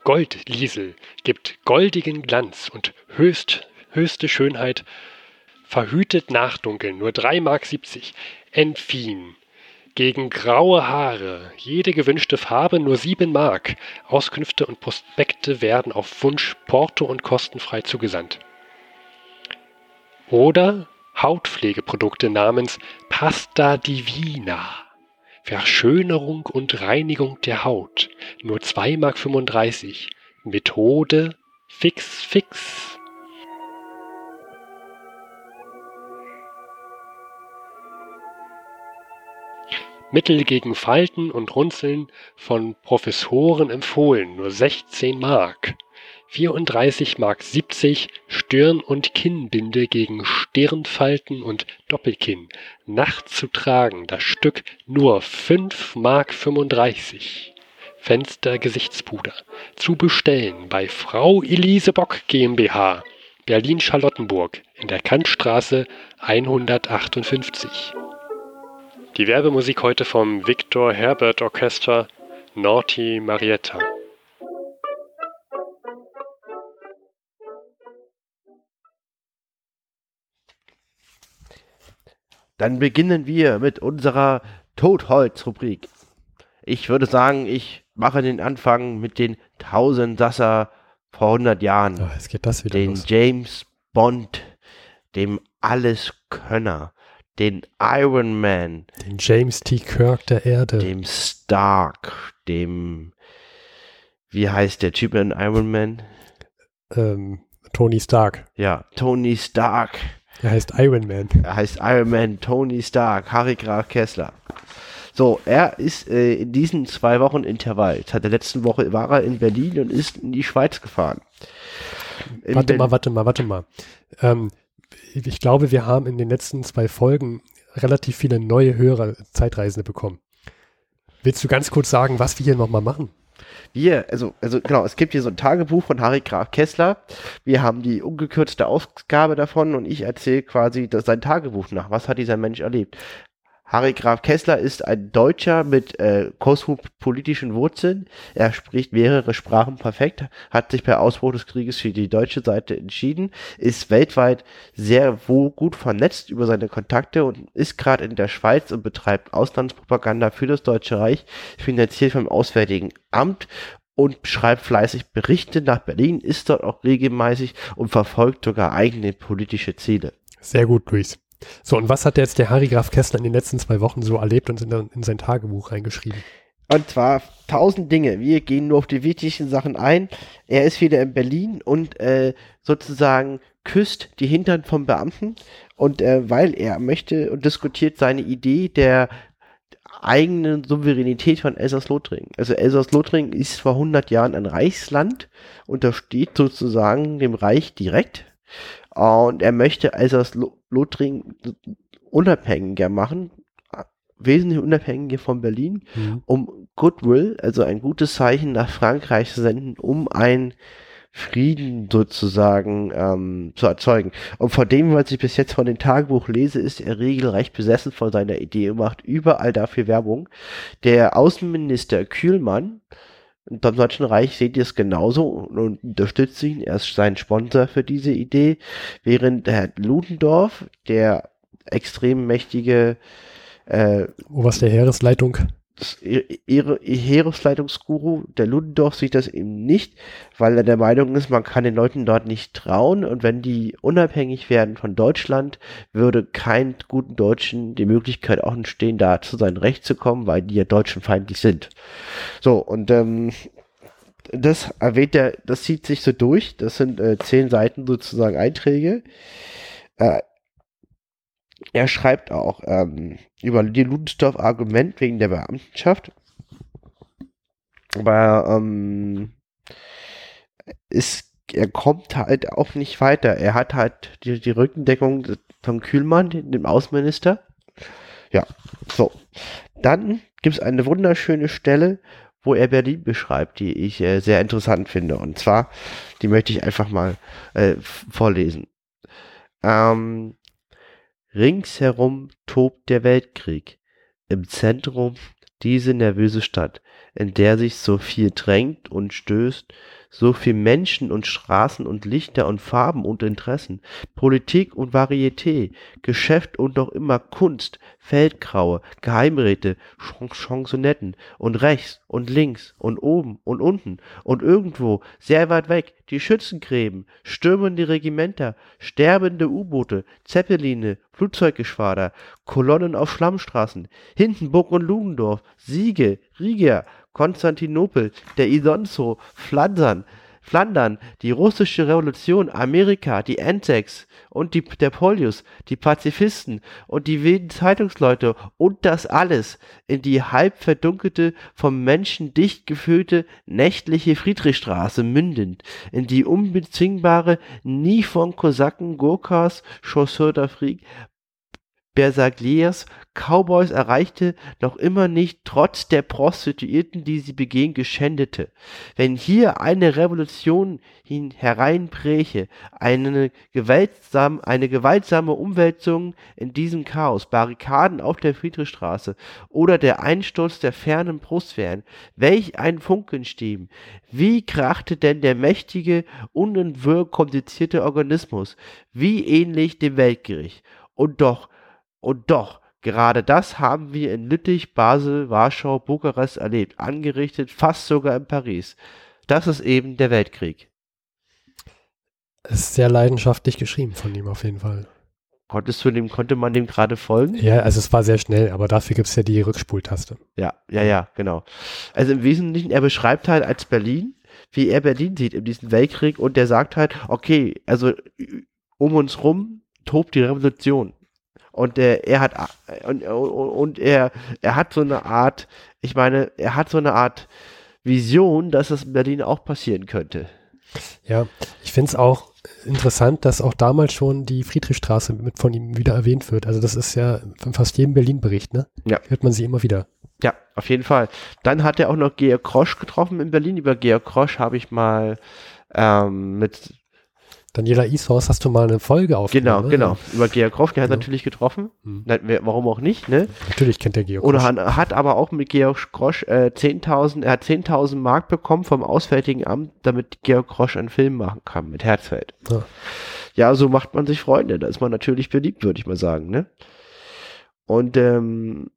Goldliesel gibt goldigen Glanz und höchst, höchste Schönheit, verhütet Nachdunkeln, nur 3 Mark 70. Enfin gegen graue Haare, jede gewünschte Farbe nur 7 Mark. Auskünfte und Prospekte werden auf Wunsch porto und kostenfrei zugesandt. Oder Hautpflegeprodukte namens Pasta Divina. Verschönerung und Reinigung der Haut. Nur 2,35 Mark. Methode Fix Fix. Mittel gegen Falten und Runzeln von Professoren empfohlen, nur 16 Mark. 34 Mark 70 Stirn- und Kinnbinde gegen Stirnfalten und Doppelkinn. Nachts zu tragen, das Stück nur 5 Mark 35. Fenster Gesichtspuder. Zu bestellen bei Frau Elise Bock GmbH. Berlin-Charlottenburg in der Kantstraße 158. Die Werbemusik heute vom Victor Herbert Orchester Naughty Marietta. Dann beginnen wir mit unserer Totholz-Rubrik. Ich würde sagen, ich mache den Anfang mit den Tausendsasser vor 100 Jahren. Ah, jetzt geht das wieder den los. James Bond, dem Alleskönner, den Iron Man, Den James T. Kirk der Erde. dem Stark, dem, wie heißt der Typ in Iron Man? ähm, Tony Stark. Ja, Tony Stark. Er heißt Iron Man. Er heißt Iron Man Tony Stark, Harry Graf Kessler. So, er ist äh, in diesen zwei Wochen Intervall. Seit der letzten Woche war er in Berlin und ist in die Schweiz gefahren. In Warte Ber- mal, warte mal, warte mal. Ähm, ich glaube, wir haben in den letzten zwei Folgen relativ viele neue Hörer, Zeitreisende bekommen. Willst du ganz kurz sagen, was wir hier nochmal machen? Wir, also, also genau, es gibt hier so ein Tagebuch von Harry Graf Kessler. Wir haben die ungekürzte Ausgabe davon und ich erzähle quasi das, sein Tagebuch nach. Was hat dieser Mensch erlebt? Harry Graf Kessler ist ein Deutscher mit äh, kosmopolitischen Wurzeln. Er spricht mehrere Sprachen perfekt, hat sich bei Ausbruch des Krieges für die deutsche Seite entschieden, ist weltweit sehr wo gut vernetzt über seine Kontakte und ist gerade in der Schweiz und betreibt Auslandspropaganda für das Deutsche Reich, finanziert vom Auswärtigen Amt und schreibt fleißig Berichte nach Berlin, ist dort auch regelmäßig und verfolgt sogar eigene politische Ziele. Sehr gut, Luis. So, und was hat jetzt der Harry Graf Kessler in den letzten zwei Wochen so erlebt und in, in sein Tagebuch reingeschrieben? Und zwar tausend Dinge. Wir gehen nur auf die wichtigsten Sachen ein. Er ist wieder in Berlin und äh, sozusagen küsst die Hintern vom Beamten. Und äh, weil er möchte und diskutiert seine Idee der eigenen Souveränität von Elsass-Lothringen. Also Elsass-Lothringen ist vor 100 Jahren ein Reichsland, untersteht sozusagen dem Reich direkt. Und er möchte Elsass-Lothringen unabhängiger machen, wesentlich unabhängiger von Berlin Mhm. um Goodwill, also ein gutes Zeichen nach Frankreich zu senden, um einen Frieden sozusagen ähm, zu erzeugen. Und von dem, was ich bis jetzt von dem Tagebuch lese, ist er regelrecht besessen von seiner Idee und macht überall dafür Werbung. Der Außenminister Kühlmann im Deutschen Reich seht ihr es genauso und unterstützt ihn. Er ist sein Sponsor für diese Idee, während Herr Ludendorff, der extrem mächtige äh, Oberste Heeresleitung. Ihre Heeresleitungsguru, der Ludendorff, sieht das eben nicht, weil er der Meinung ist, man kann den Leuten dort nicht trauen und wenn die unabhängig werden von Deutschland, würde kein guten Deutschen die Möglichkeit auch entstehen, da zu sein Recht zu kommen, weil die ja deutschenfeindlich sind. So, und ähm, das erwähnt er, das zieht sich so durch. Das sind äh, zehn Seiten sozusagen Einträge. Äh, er schreibt auch ähm, über die Ludendorff-Argument wegen der Beamtenschaft. Aber ähm, ist, er kommt halt auch nicht weiter. Er hat halt die, die Rückendeckung von Kühlmann, dem Außenminister. Ja, so. Dann gibt es eine wunderschöne Stelle, wo er Berlin beschreibt, die ich äh, sehr interessant finde. Und zwar, die möchte ich einfach mal äh, vorlesen. Ähm, ringsherum tobt der Weltkrieg. Im Zentrum diese nervöse Stadt, in der sich so viel drängt und stößt, so viel Menschen und Straßen und Lichter und Farben und Interessen, Politik und Varieté, Geschäft und noch immer Kunst, Feldgraue, Geheimräte, Chansonetten und rechts und links und oben und unten und irgendwo, sehr weit weg, die Schützengräben, stürmende Regimenter, sterbende U-Boote, Zeppeline, Flugzeuggeschwader, Kolonnen auf Schlammstraßen, Hindenburg und Lugendorf, Siege, Riga, Konstantinopel, der Isonzo, Flandern, Flandern, die russische Revolution, Amerika, die Anzacs und die, der Polius, die Pazifisten und die wilden Zeitungsleute und das alles in die halb verdunkelte, vom Menschen dicht gefüllte nächtliche Friedrichstraße mündend, in die unbezwingbare, nie von Kosaken, Gurkas, Chausseur d'Afrique, Bersagliers Cowboys erreichte noch immer nicht trotz der Prostituierten, die sie begehen, geschändete. Wenn hier eine Revolution hereinbräche, eine, gewaltsam, eine gewaltsame Umwälzung in diesem Chaos, Barrikaden auf der Friedrichstraße oder der Einsturz der fernen Brustwehren, welch ein Funkenstieben! Wie krachte denn der mächtige, unentwirr komplizierte Organismus, wie ähnlich dem Weltgericht? Und doch, und doch, gerade das haben wir in Lüttich, Basel, Warschau, Bukarest erlebt, angerichtet, fast sogar in Paris. Das ist eben der Weltkrieg. Ist sehr leidenschaftlich geschrieben von ihm auf jeden Fall. Konntest du dem, konnte man dem gerade folgen? Ja, also es war sehr schnell, aber dafür gibt es ja die Rückspultaste. Ja, ja, ja, genau. Also im Wesentlichen, er beschreibt halt als Berlin, wie er Berlin sieht in diesem Weltkrieg und der sagt halt, okay, also um uns rum tobt die Revolution und äh, er hat und, und er er hat so eine Art, ich meine, er hat so eine Art Vision, dass das in Berlin auch passieren könnte. Ja, ich finde es auch interessant, dass auch damals schon die Friedrichstraße mit von ihm wieder erwähnt wird. Also das ist ja von fast jedem Berlin-Bericht, ne? Ja. Hört man sie immer wieder. Ja, auf jeden Fall. Dann hat er auch noch Georg Krosch getroffen in Berlin. Über Georg Krosch habe ich mal ähm, mit Daniela Ishorst hast du mal eine Folge aufgenommen. Genau, genau. Über Georg Kroff, der genau. hat natürlich getroffen. Hm. Warum auch nicht, ne? Natürlich kennt der Georg. Oder hat aber auch mit Georg Krosch äh, 10.000, er hat 10.000 Mark bekommen vom Auswärtigen Amt, damit Georg Krosch einen Film machen kann mit Herzfeld. Ja. ja, so macht man sich Freunde. Da ist man natürlich beliebt, würde ich mal sagen, ne? Und ähm,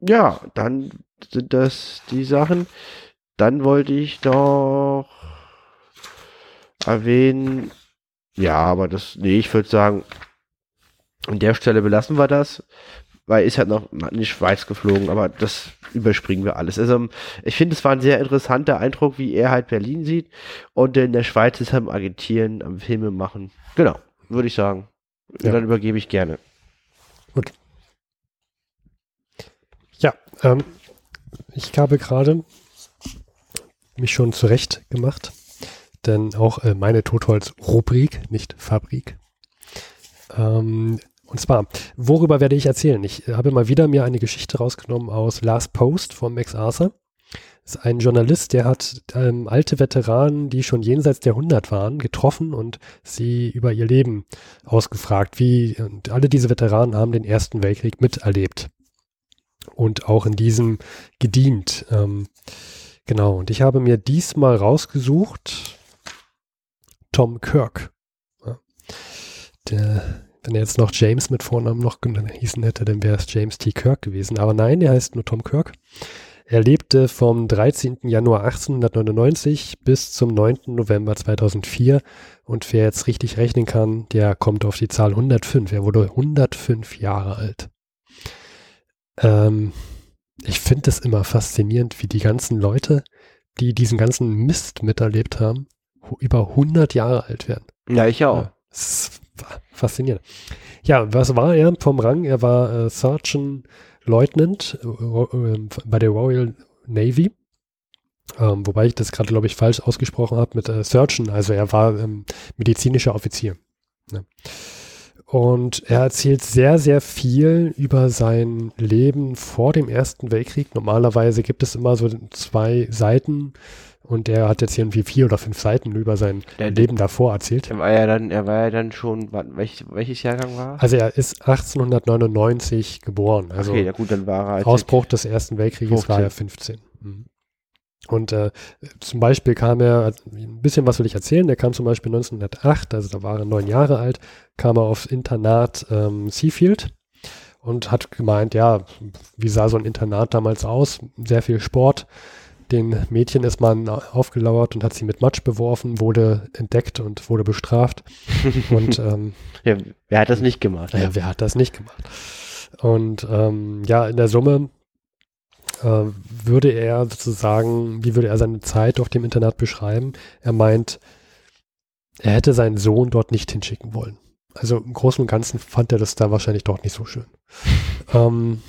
ja, dann sind das die Sachen. Dann wollte ich noch erwähnen. Ja, aber das, nee, ich würde sagen, an der Stelle belassen wir das, weil ist halt noch in die Schweiz geflogen, aber das überspringen wir alles. Also ich finde, es war ein sehr interessanter Eindruck, wie er halt Berlin sieht und in der Schweiz ist er am Agitieren, am Filme machen. Genau, würde ich sagen. Ja. Dann übergebe ich gerne. Gut. Ja, ähm, ich habe gerade mich schon zurecht gemacht denn auch äh, meine Totholz-Rubrik, nicht Fabrik. Ähm, und zwar, worüber werde ich erzählen? Ich habe mal wieder mir eine Geschichte rausgenommen aus Last Post von Max Arthur. Das ist ein Journalist, der hat ähm, alte Veteranen, die schon jenseits der 100 waren, getroffen und sie über ihr Leben ausgefragt. Wie, und alle diese Veteranen haben den Ersten Weltkrieg miterlebt und auch in diesem gedient. Ähm, genau, und ich habe mir diesmal rausgesucht, Tom Kirk. Ja. Der, wenn er jetzt noch James mit Vornamen noch hießen hätte, dann wäre es James T. Kirk gewesen. Aber nein, er heißt nur Tom Kirk. Er lebte vom 13. Januar 1899 bis zum 9. November 2004. Und wer jetzt richtig rechnen kann, der kommt auf die Zahl 105. Er wurde 105 Jahre alt. Ähm, ich finde es immer faszinierend, wie die ganzen Leute die diesen ganzen Mist miterlebt haben, über 100 Jahre alt werden. Ja, ich auch. Ja, das ist fa- faszinierend. Ja, was war er vom Rang? Er war äh, Sergeant Lieutenant äh, ähm, bei der Royal Navy. Ähm, wobei ich das gerade, glaube ich, falsch ausgesprochen habe mit äh, Surgeon. Also er war ähm, medizinischer Offizier. Ne? Und er erzählt sehr, sehr viel über sein Leben vor dem Ersten Weltkrieg. Normalerweise gibt es immer so zwei Seiten und er hat jetzt irgendwie vier oder fünf Seiten über sein Der- Leben davor erzählt. Er war ja dann, er war ja dann schon, welch, welches Jahrgang war? er? Also er ist 1899 geboren. Also okay, ja gut, dann war er als Ausbruch des Ersten Weltkrieges war er 15. Mhm. Und äh, zum Beispiel kam er, ein bisschen was will ich erzählen, der kam zum Beispiel 1908, also da war er neun Jahre alt, kam er aufs Internat ähm, Seafield und hat gemeint, ja, wie sah so ein Internat damals aus? Sehr viel Sport. Den Mädchen ist man aufgelauert und hat sie mit Matsch beworfen, wurde entdeckt und wurde bestraft. und ähm, ja, wer hat das nicht gemacht? naja, wer hat das nicht gemacht? Und ähm, ja, in der Summe äh, würde er sozusagen, wie würde er seine Zeit auf dem Internat beschreiben? Er meint, er hätte seinen Sohn dort nicht hinschicken wollen. Also im Großen und Ganzen fand er das da wahrscheinlich doch nicht so schön. ähm,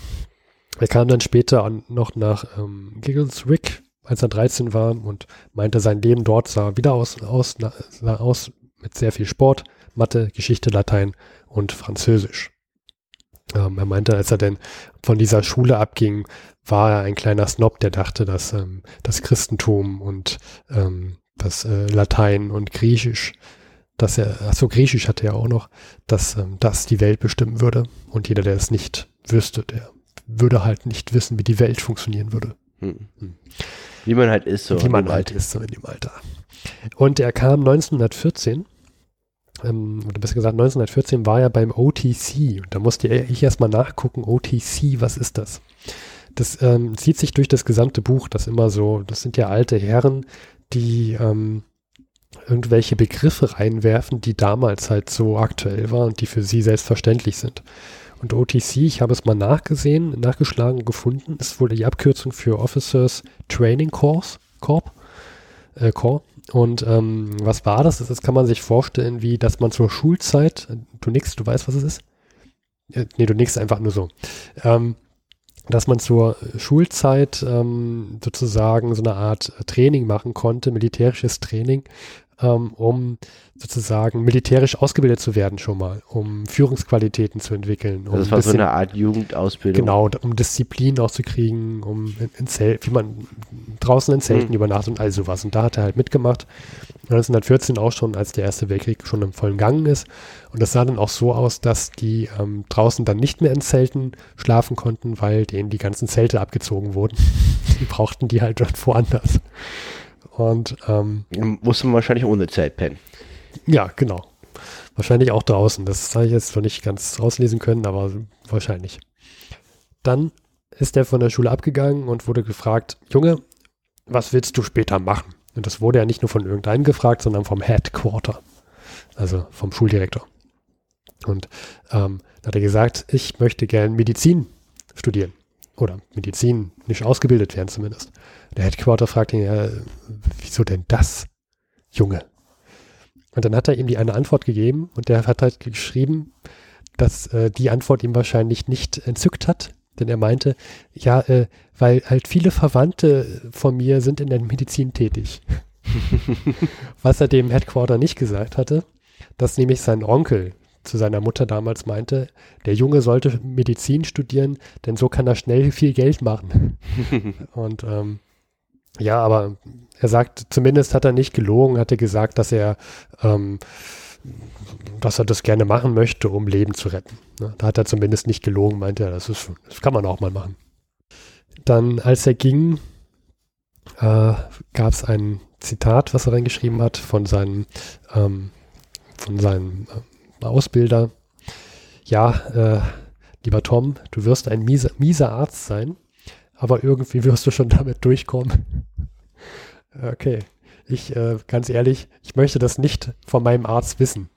er kam dann später an, noch nach ähm, Giggleswick, als er 13 war und meinte, sein Leben dort sah wieder aus, aus, sah aus mit sehr viel Sport, Mathe, Geschichte, Latein und Französisch. Ähm, er meinte, als er denn von dieser Schule abging, war er ein kleiner Snob, der dachte, dass ähm, das Christentum und ähm, das äh, Latein und Griechisch, dass er, achso, Griechisch hatte er auch noch, dass ähm, das die Welt bestimmen würde. Und jeder, der es nicht wüsste, der würde halt nicht wissen, wie die Welt funktionieren würde. Hm. Hm. Wie man halt ist so. wie man halt ist, so in dem Alter. Und er kam 1914, ähm, oder besser gesagt 1914 war er beim OTC. Und da musste ich erstmal nachgucken, OTC, was ist das? Das ähm, zieht sich durch das gesamte Buch, das immer so, das sind ja alte Herren, die ähm, irgendwelche Begriffe reinwerfen, die damals halt so aktuell waren und die für sie selbstverständlich sind. Und OTC, ich habe es mal nachgesehen, nachgeschlagen und gefunden, ist wohl die Abkürzung für Officers Training Course, Corp, äh, Corps. Und ähm, was war das? Das kann man sich vorstellen, wie, dass man zur Schulzeit, du nix, du weißt, was es ist? Äh, nee, du nix einfach nur so. Ähm, dass man zur Schulzeit ähm, sozusagen so eine Art Training machen konnte, militärisches Training, ähm, um sozusagen militärisch ausgebildet zu werden schon mal, um Führungsqualitäten zu entwickeln. Um das war ein so bisschen- eine Art Jugendausbildung. Genau, um Disziplin auch zu kriegen, um in, in Zelt, wie man draußen in Zelten Mhm. übernachtet und all sowas. Und da hat er halt mitgemacht. 1914 auch schon, als der Erste Weltkrieg schon im vollen Gang ist. Und das sah dann auch so aus, dass die ähm, draußen dann nicht mehr in Zelten schlafen konnten, weil denen die ganzen Zelte abgezogen wurden. die brauchten die halt dort woanders. Und ähm, Musste man wahrscheinlich ohne Zelt pennen. ja, genau. Wahrscheinlich auch draußen. Das habe ich jetzt noch nicht ganz rauslesen können, aber wahrscheinlich. Dann ist er von der Schule abgegangen und wurde gefragt, Junge, was willst du später machen? Und das wurde ja nicht nur von irgendeinem gefragt, sondern vom Headquarter, also vom Schuldirektor. Und ähm, da hat er gesagt, ich möchte gern Medizin studieren. Oder Medizin nicht ausgebildet werden zumindest. Der Headquarter fragt ihn, ja, wieso denn das, Junge? Und dann hat er ihm die eine Antwort gegeben und der hat halt geschrieben, dass äh, die Antwort ihm wahrscheinlich nicht entzückt hat, denn er meinte, ja, äh, weil halt viele Verwandte von mir sind in der Medizin tätig. Was er dem Headquarter nicht gesagt hatte, dass nämlich sein Onkel zu seiner Mutter damals meinte, der Junge sollte Medizin studieren, denn so kann er schnell viel Geld machen. Und ähm, ja, aber er sagt, zumindest hat er nicht gelogen, hat er gesagt, dass er, ähm, dass er das gerne machen möchte, um Leben zu retten. Ne? Da hat er zumindest nicht gelogen, meinte er, das, ist, das kann man auch mal machen. Dann, als er ging, äh, gab es ein Zitat, was er reingeschrieben hat von seinem, ähm, von seinem äh, Ausbilder. Ja, äh, lieber Tom, du wirst ein mieser, mieser Arzt sein, aber irgendwie wirst du schon damit durchkommen. Okay, ich, äh, ganz ehrlich, ich möchte das nicht von meinem Arzt wissen.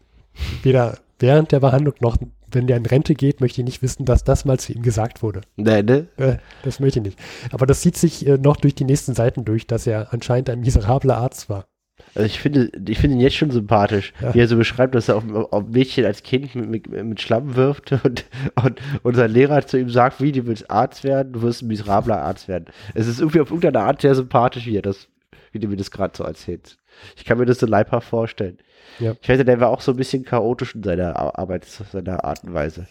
Weder während der Behandlung noch wenn der in Rente geht, möchte ich nicht wissen, dass das mal zu ihm gesagt wurde. Nee, ne? Äh, das möchte ich nicht. Aber das zieht sich äh, noch durch die nächsten Seiten durch, dass er anscheinend ein miserabler Arzt war. Also ich finde, ich finde ihn jetzt schon sympathisch, Ja. wie er so beschreibt, dass er auf, auf Mädchen als Kind mit, mit, mit Schlamm wirft und, und, sein Lehrer zu ihm sagt, wie, du willst Arzt werden, du wirst ein miserabler Arzt werden. Es ist irgendwie auf irgendeine Art sehr sympathisch, wie er das, wie du mir das gerade so erzählst. Ich kann mir das so leibhaft vorstellen. Ja. Ich weiß, der war auch so ein bisschen chaotisch in seiner Ar- Arbeit, seiner Art und Weise.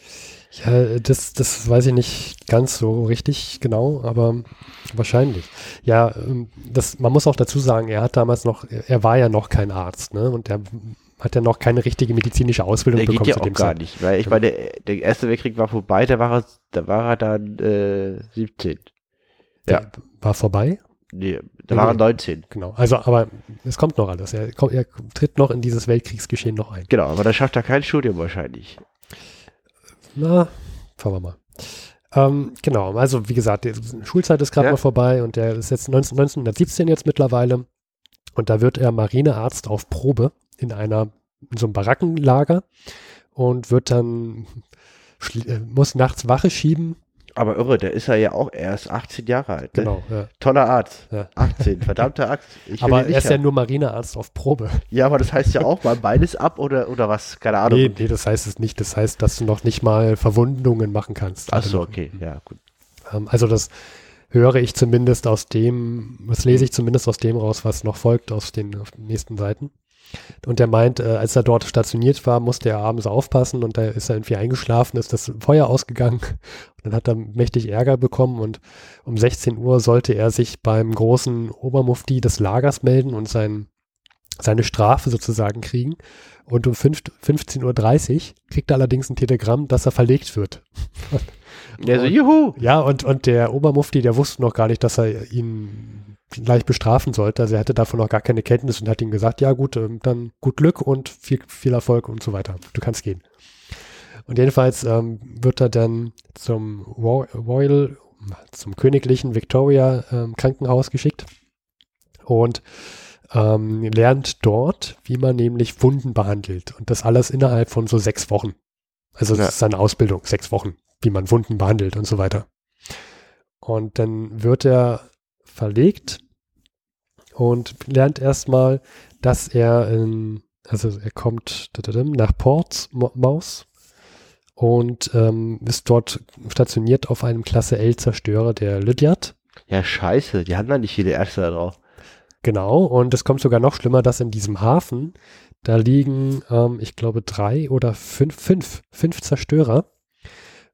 Ja, das, das weiß ich nicht ganz so richtig genau, aber wahrscheinlich. Ja, ähm, das, man muss auch dazu sagen, er hat damals noch, er war ja noch kein Arzt, ne? Und er hat ja noch keine richtige medizinische Ausbildung Der geht bekommen ja zu auch gar Zeit. nicht, weil ich meine, der, der Erste Weltkrieg war vorbei, da war er, da war er dann äh, 17. Der war vorbei, Nee, da Nee, war er nee. 19. genau. Also, aber es kommt noch alles. Er, kommt, er tritt noch in dieses Weltkriegsgeschehen noch ein. Genau, aber da schafft er kein Studium wahrscheinlich. Na, schauen wir mal. Ähm, genau, also wie gesagt, die Schulzeit ist gerade Ja. mal vorbei und der ist jetzt 19, 1917 jetzt mittlerweile. Und da wird er Marinearzt auf Probe in einer, in so einem Barackenlager und wird dann, äh, muss nachts Wache schieben. Aber irre, der ist er ja auch erst 18 Jahre alt. Ne? Genau, ja. Toller Arzt. Ja. 18, verdammter Arzt. Aber er ist ja nur Marinearzt auf Probe. ja, aber das heißt ja auch mal beides ab oder, oder was? Keine Ahnung. Nee, nee, das heißt es nicht. Das heißt, dass du noch nicht mal Verwundungen machen kannst. Ach so, okay. Ja, gut. Ähm, Also das höre ich zumindest aus dem, das lese ich zumindest aus dem raus, was noch folgt aus den, auf den nächsten Seiten. Und er meint, äh, als er dort stationiert war, musste er abends aufpassen und da ist er irgendwie eingeschlafen, ist das Feuer ausgegangen und dann hat er mächtig Ärger bekommen und um 16 Uhr sollte er sich beim großen Obermufti des Lagers melden und sein, seine Strafe sozusagen kriegen. Und um 5 15.30 Uhr kriegt er allerdings ein Telegramm, dass er verlegt wird. Ja, so, juhu! ja, und, und der Obermufti, der wusste noch gar nicht, dass er ihn gleich bestrafen sollte. Also er hatte davon noch gar keine Kenntnis und hat ihm gesagt, ja gut, ähm, dann gut Glück und viel, viel Erfolg und so weiter. Du kannst gehen. Und jedenfalls ähm, wird er dann zum Ro- Royal, zum königlichen Victoria ähm, Krankenhaus geschickt und ähm, lernt dort, wie man nämlich Wunden behandelt. Und das alles innerhalb von so sechs Wochen. Also Ja. das ist seine Ausbildung, sechs Wochen, wie man Wunden behandelt und so weiter. Und dann wird er verlegt und lernt erstmal, dass er in, also er kommt nach Portsmouth und ähm, ist dort stationiert auf einem Klasse L-Zerstörer, der Lydiard. Ja, scheiße, die haben da nicht viele Ärzte da drauf. Genau, und es kommt sogar noch schlimmer, dass in diesem Hafen, da liegen, ähm, ich glaube, drei oder fünf, fünf, fünf Zerstörer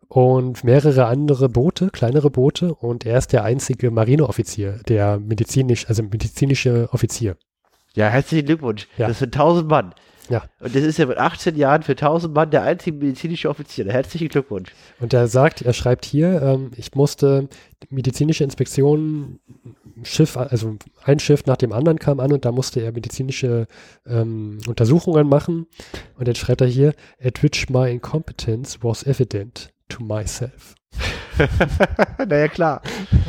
und mehrere andere Boote, kleinere Boote, und er ist der einzige Marineoffizier, der medizinisch, also medizinische Offizier. Ja, herzlichen Glückwunsch. Ja. Das sind 1000 Mann. Ja. Und das ist ja mit 18 Jahren für 1000 Mann der einzige medizinische Offizier. Herzlichen Glückwunsch. Und er sagt, er schreibt hier, ähm, ich musste medizinische Inspektionen, Schiff, also ein Schiff nach dem anderen kam an und da musste er medizinische ähm, Untersuchungen machen. Und jetzt schreibt er hier, at which my incompetence was evident to myself. naja, klar.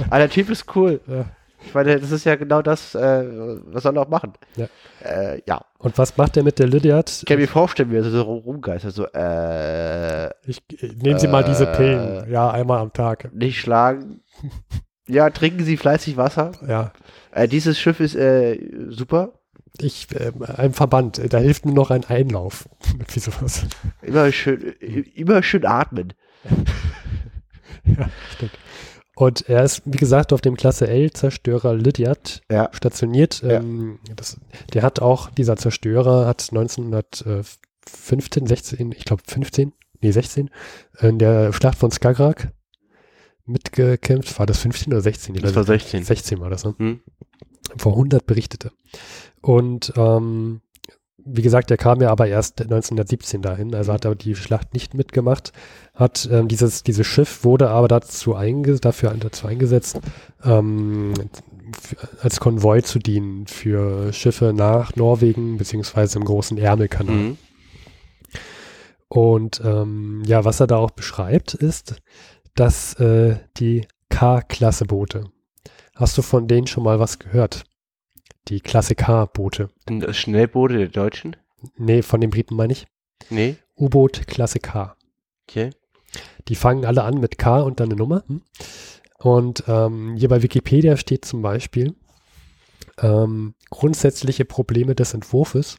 Aber der Typ ist cool. Ja. Ich meine, das ist ja genau das, äh, was soll er auch machen. Ja. Äh, ja. Und was macht er mit der Lydiard? Ich kann mir vorstellen, wie er so rumgeistert. So, äh, Ich, nehmen Sie mal diese Äh. Pillen. Ja, einmal am Tag. nicht schlagen. Ja, trinken Sie fleißig Wasser. Ja. Äh, dieses Schiff ist äh, super. Ich, äh, ein Verband, da hilft nur noch ein Einlauf. Wie sowas. Immer schön, äh, immer schön atmen. Ja, stimmt. Und er ist, wie gesagt, auf dem Klasse L-Zerstörer Lydiard Ja. stationiert. Ja. Ähm, das, der hat auch, dieser Zerstörer hat 1915, 16, ich glaube 15, nee 16, in der Schlacht von Skagerrak mitgekämpft. War das 15 oder 16? Ich Das war nicht. 16. 16 war das, ne? Hm? Vor 100 berichtete. Und ähm, wie gesagt, er kam ja aber erst 1917 dahin, also hat er die Schlacht nicht mitgemacht. Hat ähm, dieses, dieses Schiff wurde aber dazu, einge dafür, dazu eingesetzt, ähm, als Konvoi zu dienen für Schiffe nach Norwegen beziehungsweise im großen Ärmelkanal. Mhm. Und ähm, ja, was er da auch beschreibt, ist, dass äh, die K-Klasse-Boote. Hast du von denen schon mal was gehört? Die Klasse K-Boote. Schnellboote der Deutschen? Nee, von den Briten meine ich. Nee. U-Boot Klasse K. Okay. Die fangen alle an mit K und dann eine Nummer. Hm? Und ähm, hier bei Wikipedia steht zum Beispiel ähm, grundsätzliche Probleme des Entwurfs.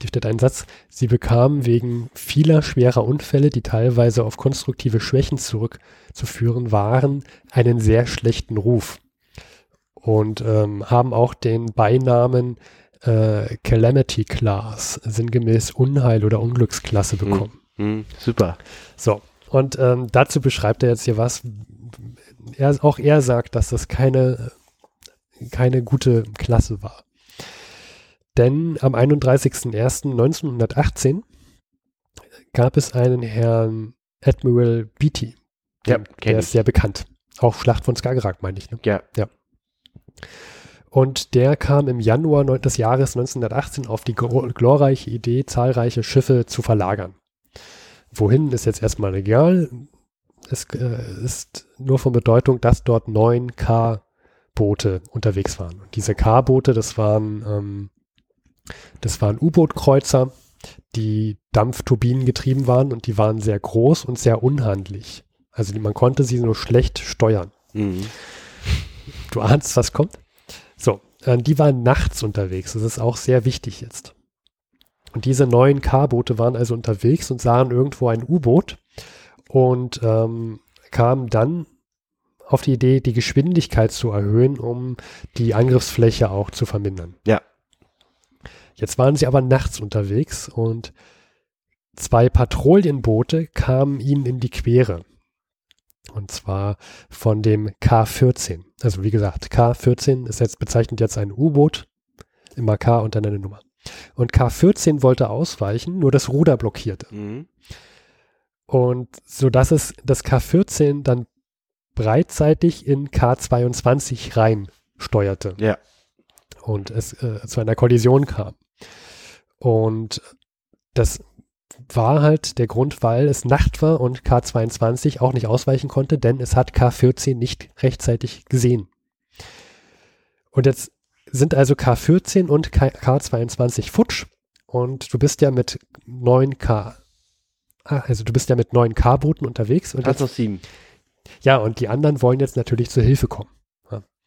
Hier steht ein Satz, sie bekamen wegen vieler schwerer Unfälle, die teilweise auf konstruktive Schwächen zurückzuführen waren, einen sehr schlechten Ruf. Und ähm, haben auch den Beinamen äh, Calamity Class, sinngemäß Unheil- oder Unglücksklasse bekommen. Hm, super. So, und ähm, dazu beschreibt er jetzt hier was. Er, auch er sagt, dass das keine, keine gute Klasse war. Denn am 31.01.1918 gab es einen Herrn Admiral Beatty. Ja, der ich. ist sehr bekannt. Auch Schlacht von Skagerrak, meine ich. Ne? Ja. Und der kam im Januar des Jahres 1918 auf die glorreiche Idee, zahlreiche Schiffe zu verlagern. Wohin ist jetzt erstmal egal. Es äh, ist nur von Bedeutung, dass dort neun K-Boote unterwegs waren. Und diese K-Boote, das waren, ähm, waren U-Boot-Kreuzer, die Dampfturbinen getrieben waren und die waren sehr groß und sehr unhandlich. Also man konnte sie nur schlecht steuern. Mhm. Du ahnst, was kommt? So, äh, die waren nachts unterwegs. Das ist auch sehr wichtig jetzt. Und diese neuen K-Boote waren also unterwegs und sahen irgendwo ein U-Boot und ähm, kamen dann auf die Idee, die Geschwindigkeit zu erhöhen, um die Angriffsfläche auch zu vermindern. Ja. Jetzt waren sie aber nachts unterwegs und zwei Patrouillenboote kamen ihnen in die Quere. Und zwar von dem K14. Also wie gesagt, K14 ist jetzt bezeichnet jetzt ein U-Boot, immer K und dann eine Nummer. Und K14 wollte ausweichen, nur das Ruder blockierte. Mhm. Und so dass es das K14 dann breitseitig in K22 rein steuerte Ja. und es äh, zu einer Kollision kam. Und das war halt der Grund, weil es Nacht war und K22 auch nicht ausweichen konnte, denn es hat K14 nicht rechtzeitig gesehen. Und jetzt sind also K14 und K K22 futsch und du bist ja mit 9K, ah, also du bist ja mit 9K-Booten unterwegs und jetzt, noch sieben. ja, und die anderen wollen jetzt natürlich zur Hilfe kommen.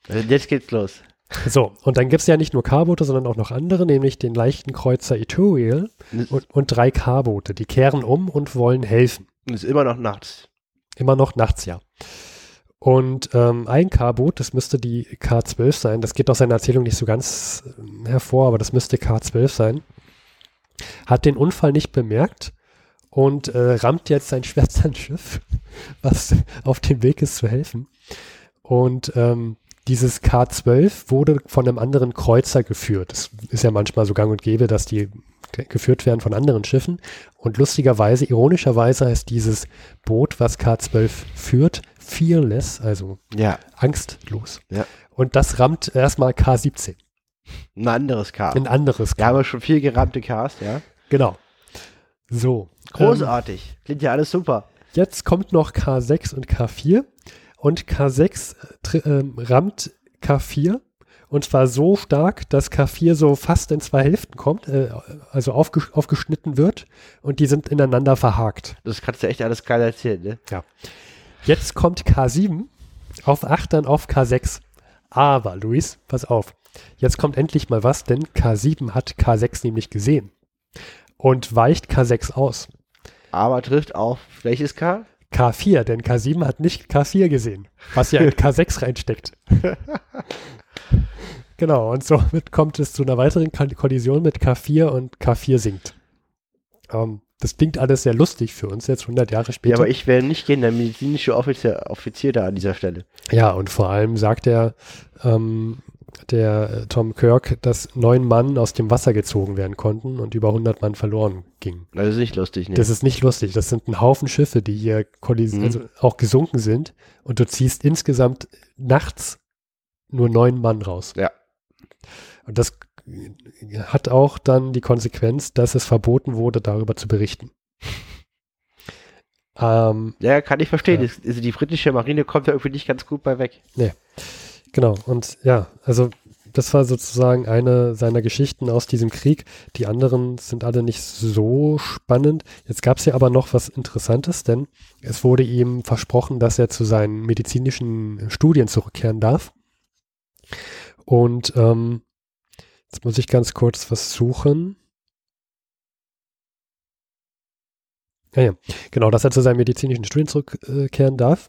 Also jetzt geht's los. So, und dann gibt es ja nicht nur K-Boote, sondern auch noch andere, nämlich den leichten Kreuzer Ethereal und, und drei K-Boote. Die kehren um und wollen helfen. Und ist immer noch nachts. Immer noch nachts, ja. Und ähm, ein K-Boot, das müsste die K12 sein, das geht aus seiner Erzählung nicht so ganz ähm, hervor, aber das müsste K12 sein, hat den Unfall nicht bemerkt und äh, rammt jetzt sein Schwertsandschiff, was auf dem Weg ist zu helfen. Und ähm, dieses K12 wurde von einem anderen Kreuzer geführt. Das ist ja manchmal so gang und gäbe, dass die ge- geführt werden von anderen Schiffen. Und lustigerweise, ironischerweise heißt dieses Boot, was K12 führt, fearless, also Ja. angstlos. Ja. Und das rammt erstmal K17, Ein anderes K. ein anderes Wir haben ja schon viel gerammte Ks, ja. Genau. So. Ähm, Großartig. Klingt ja alles super. Jetzt kommt noch K6 und K4 und K6 tr- ähm, rammt K4 und zwar so stark, dass K4 so fast in zwei Hälften kommt, äh, also aufge aufgeschnitten wird und die sind ineinander verhakt. Das kannst du echt alles geil erzählen, ne? Jetzt kommt K7 auf 8 dann auf K6. Aber, Luis, pass auf. Jetzt kommt endlich mal was, denn K7 hat K6 nämlich gesehen und weicht K6 aus. Aber trifft auf welches K? K4, denn K7 hat nicht K4 gesehen, was ja in K6 reinsteckt. genau, und somit kommt es zu einer weiteren Ko- Kollision mit K4 und K4 sinkt. Ähm, das klingt alles sehr lustig für uns jetzt 100 Jahre später. Ja, aber ich wäre nicht gehen, der medizinische Offizier, Offizier da an dieser Stelle. Ja, und vor allem sagt er, ähm, der äh, Tom Kirk, dass neun Mann aus dem Wasser gezogen werden konnten und über 100 Mann verloren gingen. Das ist nicht lustig, ne? Das ist nicht lustig. Das sind ein Haufen Schiffe, die hier Mhm. also auch gesunken sind und du ziehst insgesamt nachts nur neun Mann raus. Ja. Und das hat auch dann die Konsequenz, dass es verboten wurde, darüber zu berichten. ähm, ja, kann ich verstehen. Ja. Also die britische Marine kommt da irgendwie nicht ganz gut bei weg. Genau, und ja, also das war sozusagen eine seiner Geschichten aus diesem Krieg. Die anderen sind alle nicht so spannend. Jetzt gab es ja aber noch was Interessantes, denn es wurde ihm versprochen, dass er zu seinen medizinischen Studien zurückkehren darf. Und ähm, jetzt muss ich ganz kurz was suchen. Ja, ja, genau, dass er zu seinen medizinischen Studien zurückkehren darf.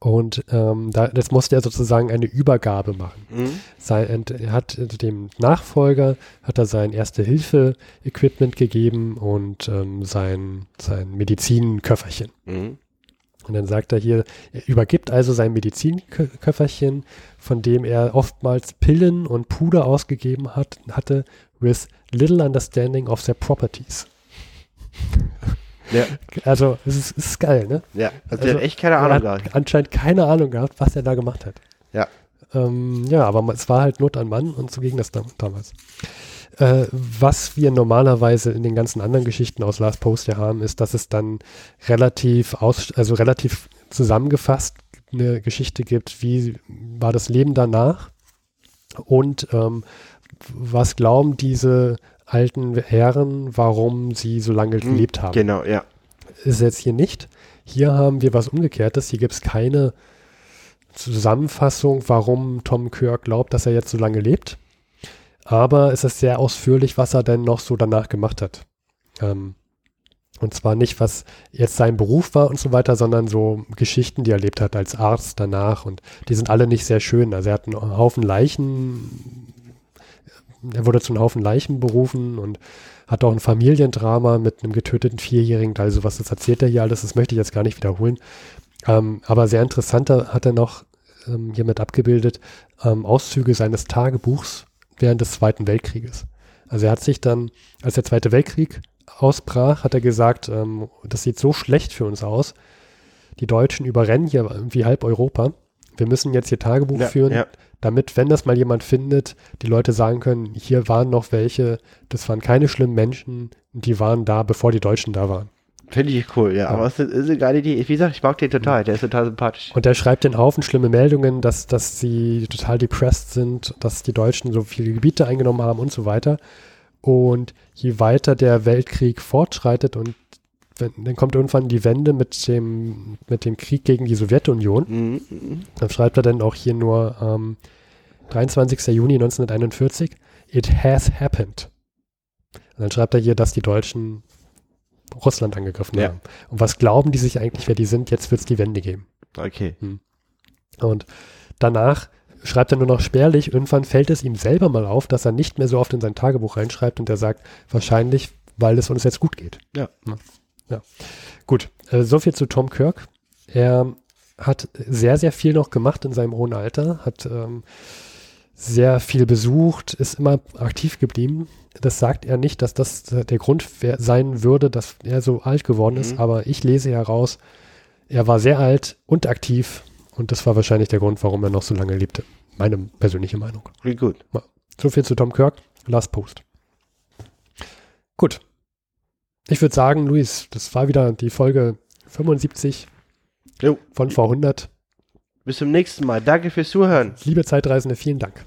Und ähm, da, jetzt musste er sozusagen eine Übergabe machen. Mhm. Sein, er hat dem Nachfolger hat er sein Erste-Hilfe-Equipment gegeben und ähm, sein, sein Medizinköfferchen. Mhm. Und dann sagt er hier, er übergibt also sein Medizinköfferchen, von dem er oftmals Pillen und Puder ausgegeben hat, hatte, with little understanding of their properties. Ja, Also, es ist, es ist geil, ne? ja. Also, der Also, hat echt keine Ahnung gehabt. anscheinend keine Ahnung gehabt, was er da gemacht hat. Ja. Ähm, ja, aber es war halt Not an Mann und so ging das dam damals. Äh, was wir normalerweise in den ganzen anderen Geschichten aus Last Post ja haben, ist, dass es dann relativ aus, also relativ zusammengefasst eine Geschichte gibt, wie war das Leben danach und ähm, was glauben diese alten Herren, warum sie so lange Mhm. gelebt haben Genau, ja. ist jetzt hier nicht. Hier haben wir was Umgekehrtes. Hier gibt es keine Zusammenfassung, warum Tom Kirk glaubt, dass er jetzt so lange lebt. Aber es ist sehr ausführlich, was er denn noch so danach gemacht hat. Ähm, und zwar nicht, was jetzt sein Beruf war und so weiter, sondern so Geschichten, die er erlebt hat als Arzt danach. Und die sind alle nicht sehr schön. Also er hat einen Haufen Leichen, er wurde zu einem Haufen Leichen berufen und hat auch ein Familiendrama mit einem getöteten Vierjährigen, also was das erzählt er hier alles, das möchte ich jetzt gar nicht wiederholen. Ähm, aber sehr interessant hat er noch ähm, hiermit abgebildet ähm, Auszüge seines Tagebuchs während des Zweiten Weltkrieges. Also er hat sich dann, als der Zweite Weltkrieg ausbrach, hat er gesagt, ähm, das sieht so schlecht für uns aus. Die Deutschen überrennen hier irgendwie halb Europa. Wir müssen jetzt hier Tagebuch ja, führen, ja. Damit, wenn das mal jemand findet, die Leute sagen können, hier waren noch welche, das waren keine schlimmen Menschen, die waren da, bevor die Deutschen da waren. Finde ich cool, ja. Aber es ist, ist eine geile Idee. Wie gesagt, ich mag den total. Der ist total sympathisch. Und er schreibt den Haufen schlimme Meldungen, dass, dass sie total depressed sind, dass die Deutschen so viele Gebiete eingenommen haben und so weiter. Und je weiter der Weltkrieg fortschreitet und dann kommt irgendwann die Wende mit dem, mit dem Krieg gegen die Sowjetunion, Mhm, mhm. dann schreibt er dann auch hier nur ähm, 23. Juni 1941, it has happened. Und dann schreibt er hier, dass die Deutschen Russland angegriffen Ja. haben. Und was glauben die sich eigentlich, wer die sind? Jetzt wird es die Wende geben. Okay. Und danach schreibt er nur noch spärlich. Irgendwann fällt es ihm selber mal auf, dass er nicht mehr so oft in sein Tagebuch reinschreibt und er sagt, wahrscheinlich, weil es uns jetzt gut geht. Ja. Ja. Ja. Gut, äh, so viel zu Tom Kirk. Er hat sehr, sehr viel noch gemacht in seinem hohen Alter, hat ähm, sehr viel besucht, ist immer aktiv geblieben. Das sagt er nicht, dass das der Grund sein würde, dass er so alt geworden ist, Mhm. aber ich lese heraus, er war sehr alt und aktiv und das war wahrscheinlich der Grund, warum er noch so lange lebte. Meine persönliche Meinung. Gut. So viel zu Tom Kirk. Last Post. Gut. Ich würde sagen, Luis, das war wieder die Folge 75 Jo. von vor 100. Bis zum nächsten Mal. Danke fürs Zuhören. Liebe Zeitreisende, vielen Dank.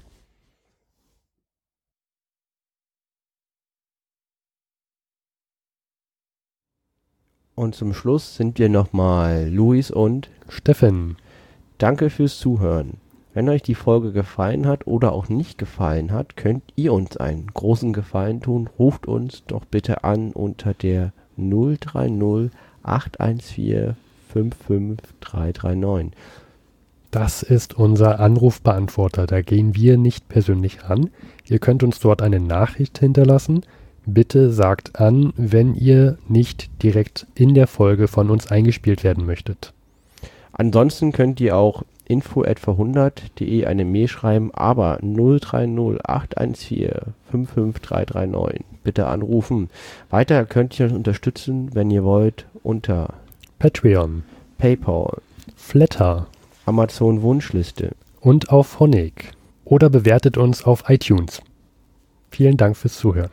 Und zum Schluss sind wir nochmal Luis und Steffen, danke fürs Zuhören. Wenn euch die Folge gefallen hat oder auch nicht gefallen hat, könnt ihr uns einen großen Gefallen tun. Ruft uns doch bitte an unter der 030 814 55339. das ist unser Anrufbeantworter. Da gehen wir nicht persönlich ran. Ihr könnt uns dort eine Nachricht hinterlassen. Bitte sagt an, wenn ihr nicht direkt in der Folge von uns eingespielt werden möchtet. Ansonsten könnt ihr auch info@verhundert.de eine Mail schreiben, aber 030 814 55339 bitte anrufen. Weiter könnt ihr uns unterstützen, wenn ihr wollt, unter Patreon, PayPal, Flatter, Amazon Wunschliste. und auf Honig oder bewertet uns auf iTunes. Vielen Dank fürs Zuhören.